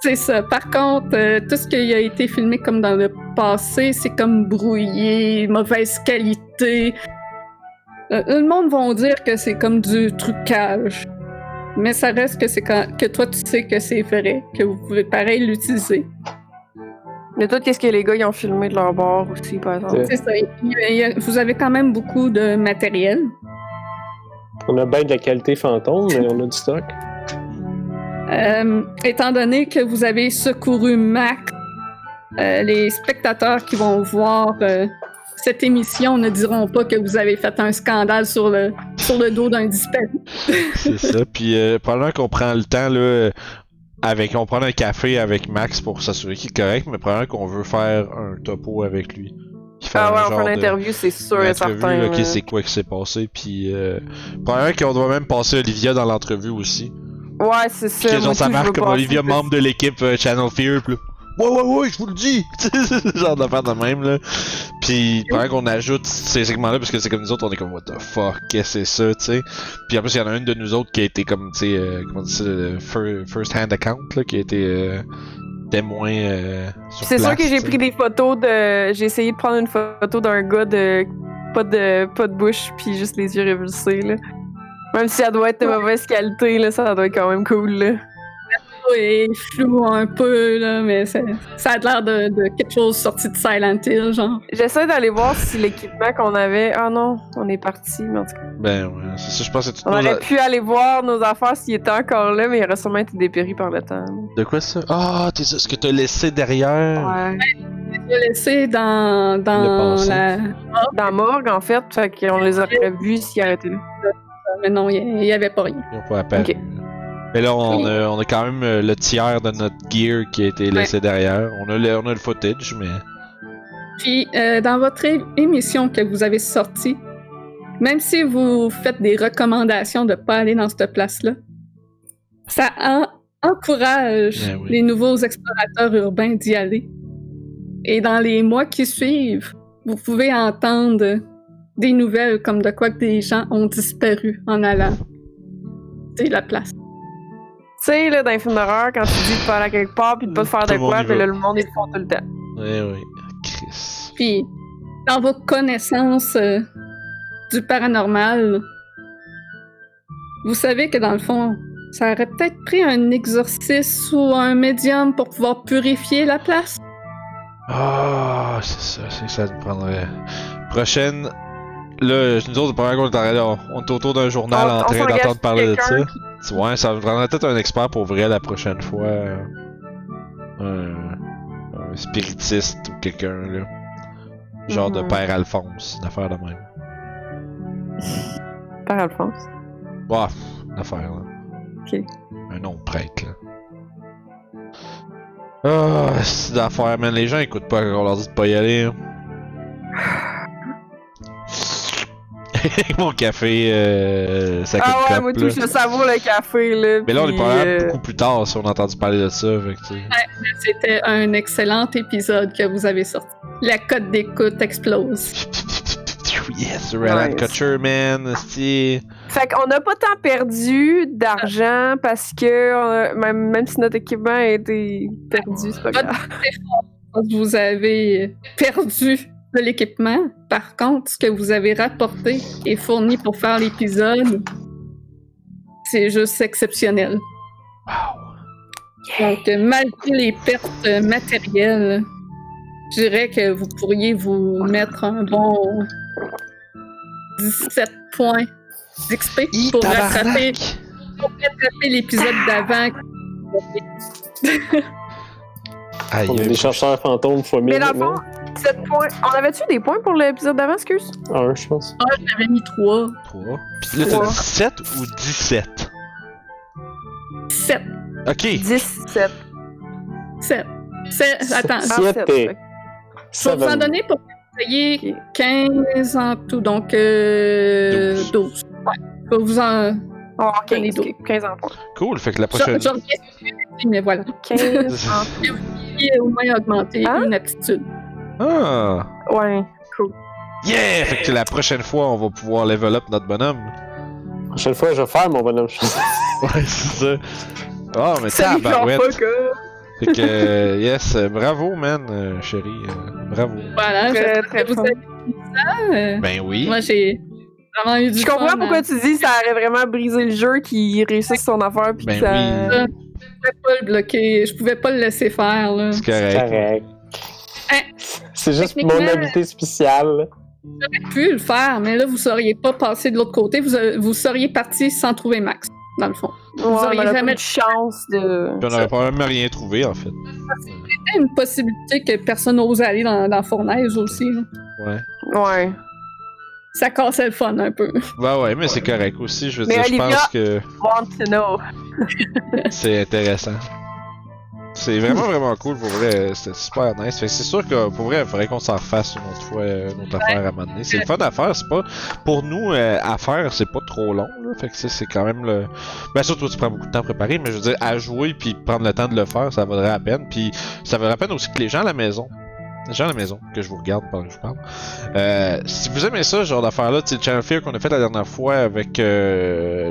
C'est ça. Par contre, euh, tout ce qui a été filmé comme dans le passé, c'est comme brouillé, mauvaise qualité. Euh, le monde va dire que c'est comme du trucage. Mais ça reste que c'est quand que toi tu sais que c'est vrai, que vous pouvez pareil l'utiliser. Mais tout, qu'est-ce que les gars, ils ont filmé de leur bord aussi, par exemple? C'est ça. Il il vous avez quand même beaucoup de matériel. On a bien de la qualité fantôme, mais on a du stock. Euh, étant donné que vous avez secouru Mac, euh, les spectateurs qui vont voir euh, cette émission ne diront pas que vous avez fait un scandale sur le, sur le dos d'un disparu. C'est ça. Puis euh, probablement qu'on prend le temps là, avec, on prend un café avec Max pour s'assurer qu'il est correct, mais probablement qu'on veut faire un topo avec lui. Ah ouais, on de- l'interview, c'est sûr et certain. là, ok, c'est quoi qui s'est passé, puis euh, probablement qu'on doit même passer Olivia dans l'entrevue aussi. Ouais, c'est ça. Puis que genre ça marque comme Olivia, plus- membre de l'équipe euh, Channel Fear, là, ouais ouais ouais, je vous le dis! Ce genre d'affaire de même là. Puis pendant qu'on ajoute ces segments-là, parce que c'est comme nous autres, on est comme what the fuck, qu'est-ce que c'est ça, tu sais? Puis en plus, il y en a une de nous autres qui a été comme, tu sais, euh, comment on dit ça, fir- first hand account, là, qui a été euh, témoin euh, C'est sûr que j'ai pris des photos de. J'ai essayé de prendre une photo d'un gars de. Pas de, pas de bouche, puis juste les yeux révulsés, là. Même si ça doit être de mauvaise qualité, là, ça doit être quand même cool, là. Et flou un peu, là, mais ça a l'air de, de quelque chose sorti de Silent Hill, genre. J'essaie d'aller voir si l'équipement qu'on avait. Ah non, on est parti, mais en tout cas. Ben ouais, c'est ça, je pense que c'est tout On aurait pu aller voir nos affaires s'il était encore là, mais il aurait sûrement été dépéri par le temps. De quoi ça? Ah, t'es ça, ce que t'as laissé derrière. Ouais. Je l'ai laissé dans, dans la. Dans la morgue, en fait, fait qu'on les aurait vus s'ils arrêtaient là. Mais non, il n'y avait pas rien. Ils ont pas apparu. Mais là, on a, on a quand même euh, le tiers de notre gear qui a été laissé derrière. On a, le, on a le footage, mais. Puis, euh, dans votre émission que vous avez sortie, même si vous faites des recommandations de ne pas aller dans cette place-là, ça en- encourage Ben oui. les nouveaux explorateurs urbains d'y aller. Et dans les mois qui suivent, vous pouvez entendre des nouvelles comme de quoi que des gens ont disparu en allant. C'est la place. Tu sais, là, dans les films d'horreur, quand tu dis de pas aller à quelque part puis de pas te faire Tout de quoi, puis là, le monde, le font tout le temps. Eh oui. Chris. Puis, dans vos connaissances euh, du paranormal, vous savez que dans le fond, Ça aurait peut-être pris un exorciste ou un médium pour pouvoir purifier la place? Ah, c'est ça, c'est ça nous prendrait. Prochaine. Là, nous autres, première qu'on est là, on est autour d'un journal On- en train d'entendre parler de ça. Ouais, ça nous prendrait peut-être un expert pour vrai la prochaine fois. Un, un spiritiste ou quelqu'un, là. Genre de Mhm. Père Alphonse, une affaire de même. Par Alphonse? Bah, une affaire, là. Ok. Un nom de prêtre, là. Ah, c'est d'affaires, man. Les gens écoutent pas quand on leur dit de pas y aller. hein. Mon café, euh, ça Ah ouais, cup, moi tout, je savoure le café, là. Mais là, on est pas euh, beaucoup plus tard si on a entendu parler de ça. C'était un excellent épisode que vous avez sorti. La cote d'écoute explose. Yes, Alan Nice. Kutcher, man. c'est- Fait qu'on n'a pas tant perdu d'argent parce que euh, même, même si notre équipement a été perdu, c'est pas Votre grave. Vous avez perdu de l'équipement. Par contre, ce que vous avez rapporté et fourni pour faire l'épisode, c'est juste exceptionnel. Wow. Donc, malgré les pertes matérielles, je dirais que vous pourriez vous mettre un bon 17 points d'XP pour rattraper, pour rattraper l'épisode d'avant. Aïe, des chercheurs fantômes fois Mais mille dans le maintenant. fond, 7 points. On avait-tu des points pour l'épisode d'avant, excuse? Un, je pense. J'avais mis 3, Trois. Pis là, t'as Trois. 17 ou 17? 7, Ok. 17. 7. Attends, Si- Ah, Sept sept, et- fait- je vais vous en donner pour que vous ayez Ok. 15 en tout, donc euh, Douze. 12. Ouais. Je vais vous en. Oh, Donnez 15, deux. ok, 15 en points. Cool. Fait que la Je, prochaine. je reviens sur le mais voilà. 15 en est au moins augmenté Hein? une aptitude. Ah! Ouais. Yeah! Fait que la prochaine fois, on va pouvoir level up notre bonhomme. La prochaine fois, je vais faire mon bonhomme. Ouais, c'est ça. Ah, mais tabarouette. motherfucker. Fait que, euh, yes, euh, bravo, man, euh, chérie. euh, bravo. Voilà, Très, très que vous avez ça. Ben oui. Moi, j'ai vraiment eu du Je comprends fun, pourquoi hein. tu dis ça aurait vraiment brisé le jeu qu'il réussisse son affaire puis Ben que ça... oui. Je pouvais pas le bloquer, je pouvais pas le laisser faire. Là. C'est correct. Correct. Hein, C'est juste mon habilité spéciale. J'aurais pu le faire, mais là, vous seriez pas passé de l'autre côté. Vous, a- vous seriez parti sans trouver Max, dans le fond. Ouais, Vous on auriez aurait jamais de chance de... Puis on aurait pas même rien trouvé, en fait. C'était une possibilité que personne n'ose aller dans, dans Fournaise aussi. là. Ouais. Ouais. Ça cassait le fun un peu. Bah ouais, mais c'est correct aussi. Je veux Mais dire, je pense que Want to know. c'est intéressant. C'est vraiment, vraiment cool, pour vrai. C'était super nice. Fait que c'est sûr que, pour vrai, il faudrait qu'on s'en refasse une autre fois, euh, une autre affaire à un moment donné. C'est le fun à faire, c'est pas... Pour nous, euh, à faire, c'est pas trop long, là. Fait que ça, c'est quand même le... Bien sûr, toi, tu prends beaucoup de temps à préparer, mais je veux dire, à jouer puis prendre le temps de le faire, ça vaudrait la peine. Puis ça vaudrait la peine aussi que les gens à la maison, gens à la maison, que je vous regarde pendant que je vous parle, euh, si vous aimez ça, genre d'affaire-là, tu sais, Channel Fear qu'on a fait la dernière fois avec euh,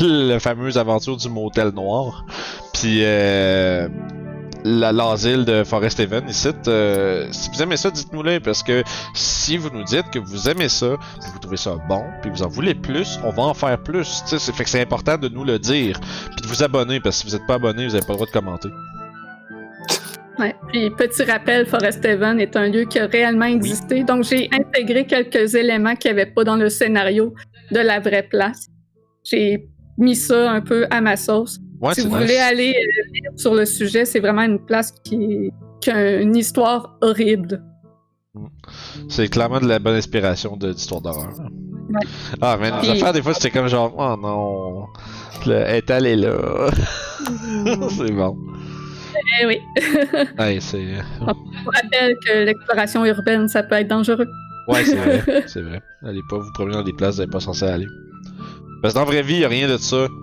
le, fameuse aventure du motel noir, puis euh, la- l'asile de Forest Haven ici, euh, si vous aimez ça, dites-nous-le, parce que si vous nous dites que vous aimez ça, que vous trouvez ça bon, puis vous en voulez plus, on va en faire plus, c'est- c'est important de nous le dire, puis de vous abonner, parce que si vous n'êtes pas abonné, vous n'avez pas le droit de commenter. Ouais. Puis, petit rappel, Forest Haven est un lieu qui a réellement existé. Donc, j'ai intégré quelques éléments qu'il n'y avait pas dans le scénario de la vraie place. J'ai mis ça un peu à ma sauce. Ouais, si vous nice. voulez aller euh, lire sur le sujet, c'est vraiment une place qui, qui a une histoire horrible. C'est clairement de la bonne inspiration de- d'histoire d'horreur. Ouais. Ah, mais les affaires, des fois, c'était comme genre, oh non, le, elle est là. c'est bon. Eh oui. Ouais, c'est. Je vous rappelle que l'exploration urbaine, ça peut être dangereux. Ouais, c'est vrai. C'est vrai. Allez pas vous promener dans des places où vous n'êtes pas censé aller. Parce que dans la vraie vie, y a rien de ça.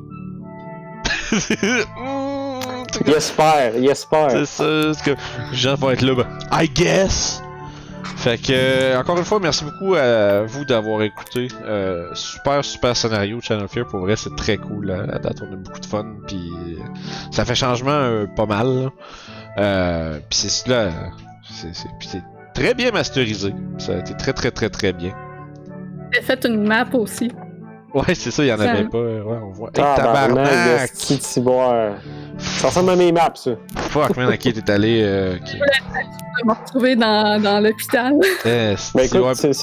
Mm, J'espère, j'espère. C'est ça, c'est que les gens vont être là, ben, I guess! Fait que, euh, encore une fois, merci beaucoup à vous d'avoir écouté. Euh, super, super scénario Channel Fear. Pour vrai, c'est très cool. là. À date, on a beaucoup de fun. Puis ça fait changement euh, pas mal. puis c'est là. C'est, très bien masterisé. Ça très, très, très, très bien. J'ai fait une map aussi. Ouais, c'est ça, il y en Ça- avait pas. Ouais, on voit. Hey, Tabarnak. Ça ressemble à mes maps, ça. Fuck, man, ok, t'es allé. Euh, ok. Je me retrouver dans, dans l'hôpital. Eh, Ben c'est- ouais,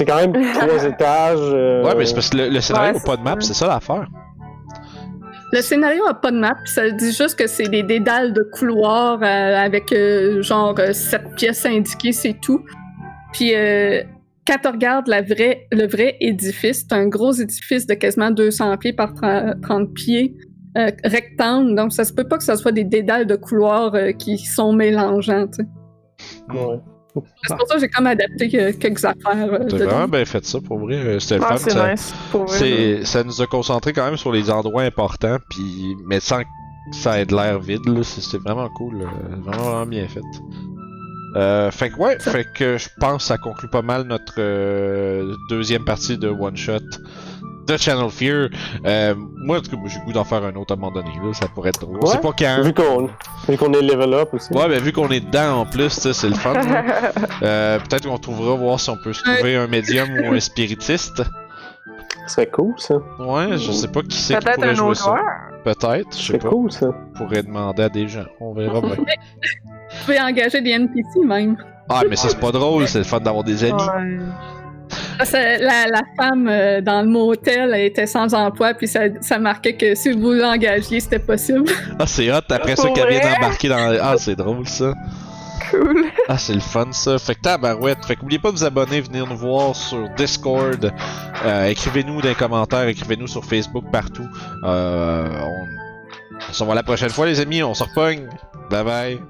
quand même trois étages. euh, ouais, mais c'est parce que le, le scénario Ouais, n'a pas de map, c'est ça l'affaire. Le scénario a pas de map, ça dit juste que c'est des dédales de couloirs euh, avec euh, genre sept pièces indiquées, c'est tout. Puis euh, quand tu regardes la vraie, le vrai édifice, c'est un gros édifice de quasiment 200 pieds par 30 30 pieds, euh, rectangle, donc ça se peut pas que ce soit des dédales de couloirs euh, qui sont mélangeants. ouais. C'est pour ça que j'ai comme adapté euh, quelques affaires. euh, T'as vraiment bien fait ça pour vrai. C'était le Ah, fun. c'est ça- nous a concentré quand même sur les endroits importants, puis mais sans que ça ait de l'air vide. C'était vraiment cool, vraiment, vraiment bien fait. Euh, fait que ouais, fait que je pense que ça conclut pas mal notre euh, deuxième partie de One Shot de Channel Fear. Euh, moi, en tout cas, j'ai le goût d'en faire un autre à un moment donné. Là, ça pourrait être drôle. Ouais. sait pas quand. Vu qu'on vu qu'on est level up aussi. Ouais, ben vu qu'on est dedans en plus, tu sais, c'est le fun. Euh, peut-être qu'on trouvera voir si on peut se trouver un médium ou un spiritiste. Serait cool, ça. Ouais, je sais pas qui c'est qui Peut-être pourrait un jouer ça. Peut-être, je sais pas. cool, ça. On pourrait demander à des gens. On verra bien. Vous pouvez engager des NPC même. Ah, mais ça c'est pas drôle, c'est le fun d'avoir des amis. Ouais. La, la femme euh, dans le motel elle était sans emploi, puis ça, ça marquait que si vous l'engagiez, c'était possible. Ah, c'est hot, après ça qu'elle vient d'embarquer dans. Ah, c'est drôle ça cool. ah, c'est le fun ça. Fait que tabarouette. Fait qu'oubliez pas de vous abonner, venir nous voir sur Discord. Euh, écrivez-nous dans les commentaires, écrivez-nous sur Facebook, partout. Euh, on... se voit la prochaine fois, les amis. On se repogne. Bye bye.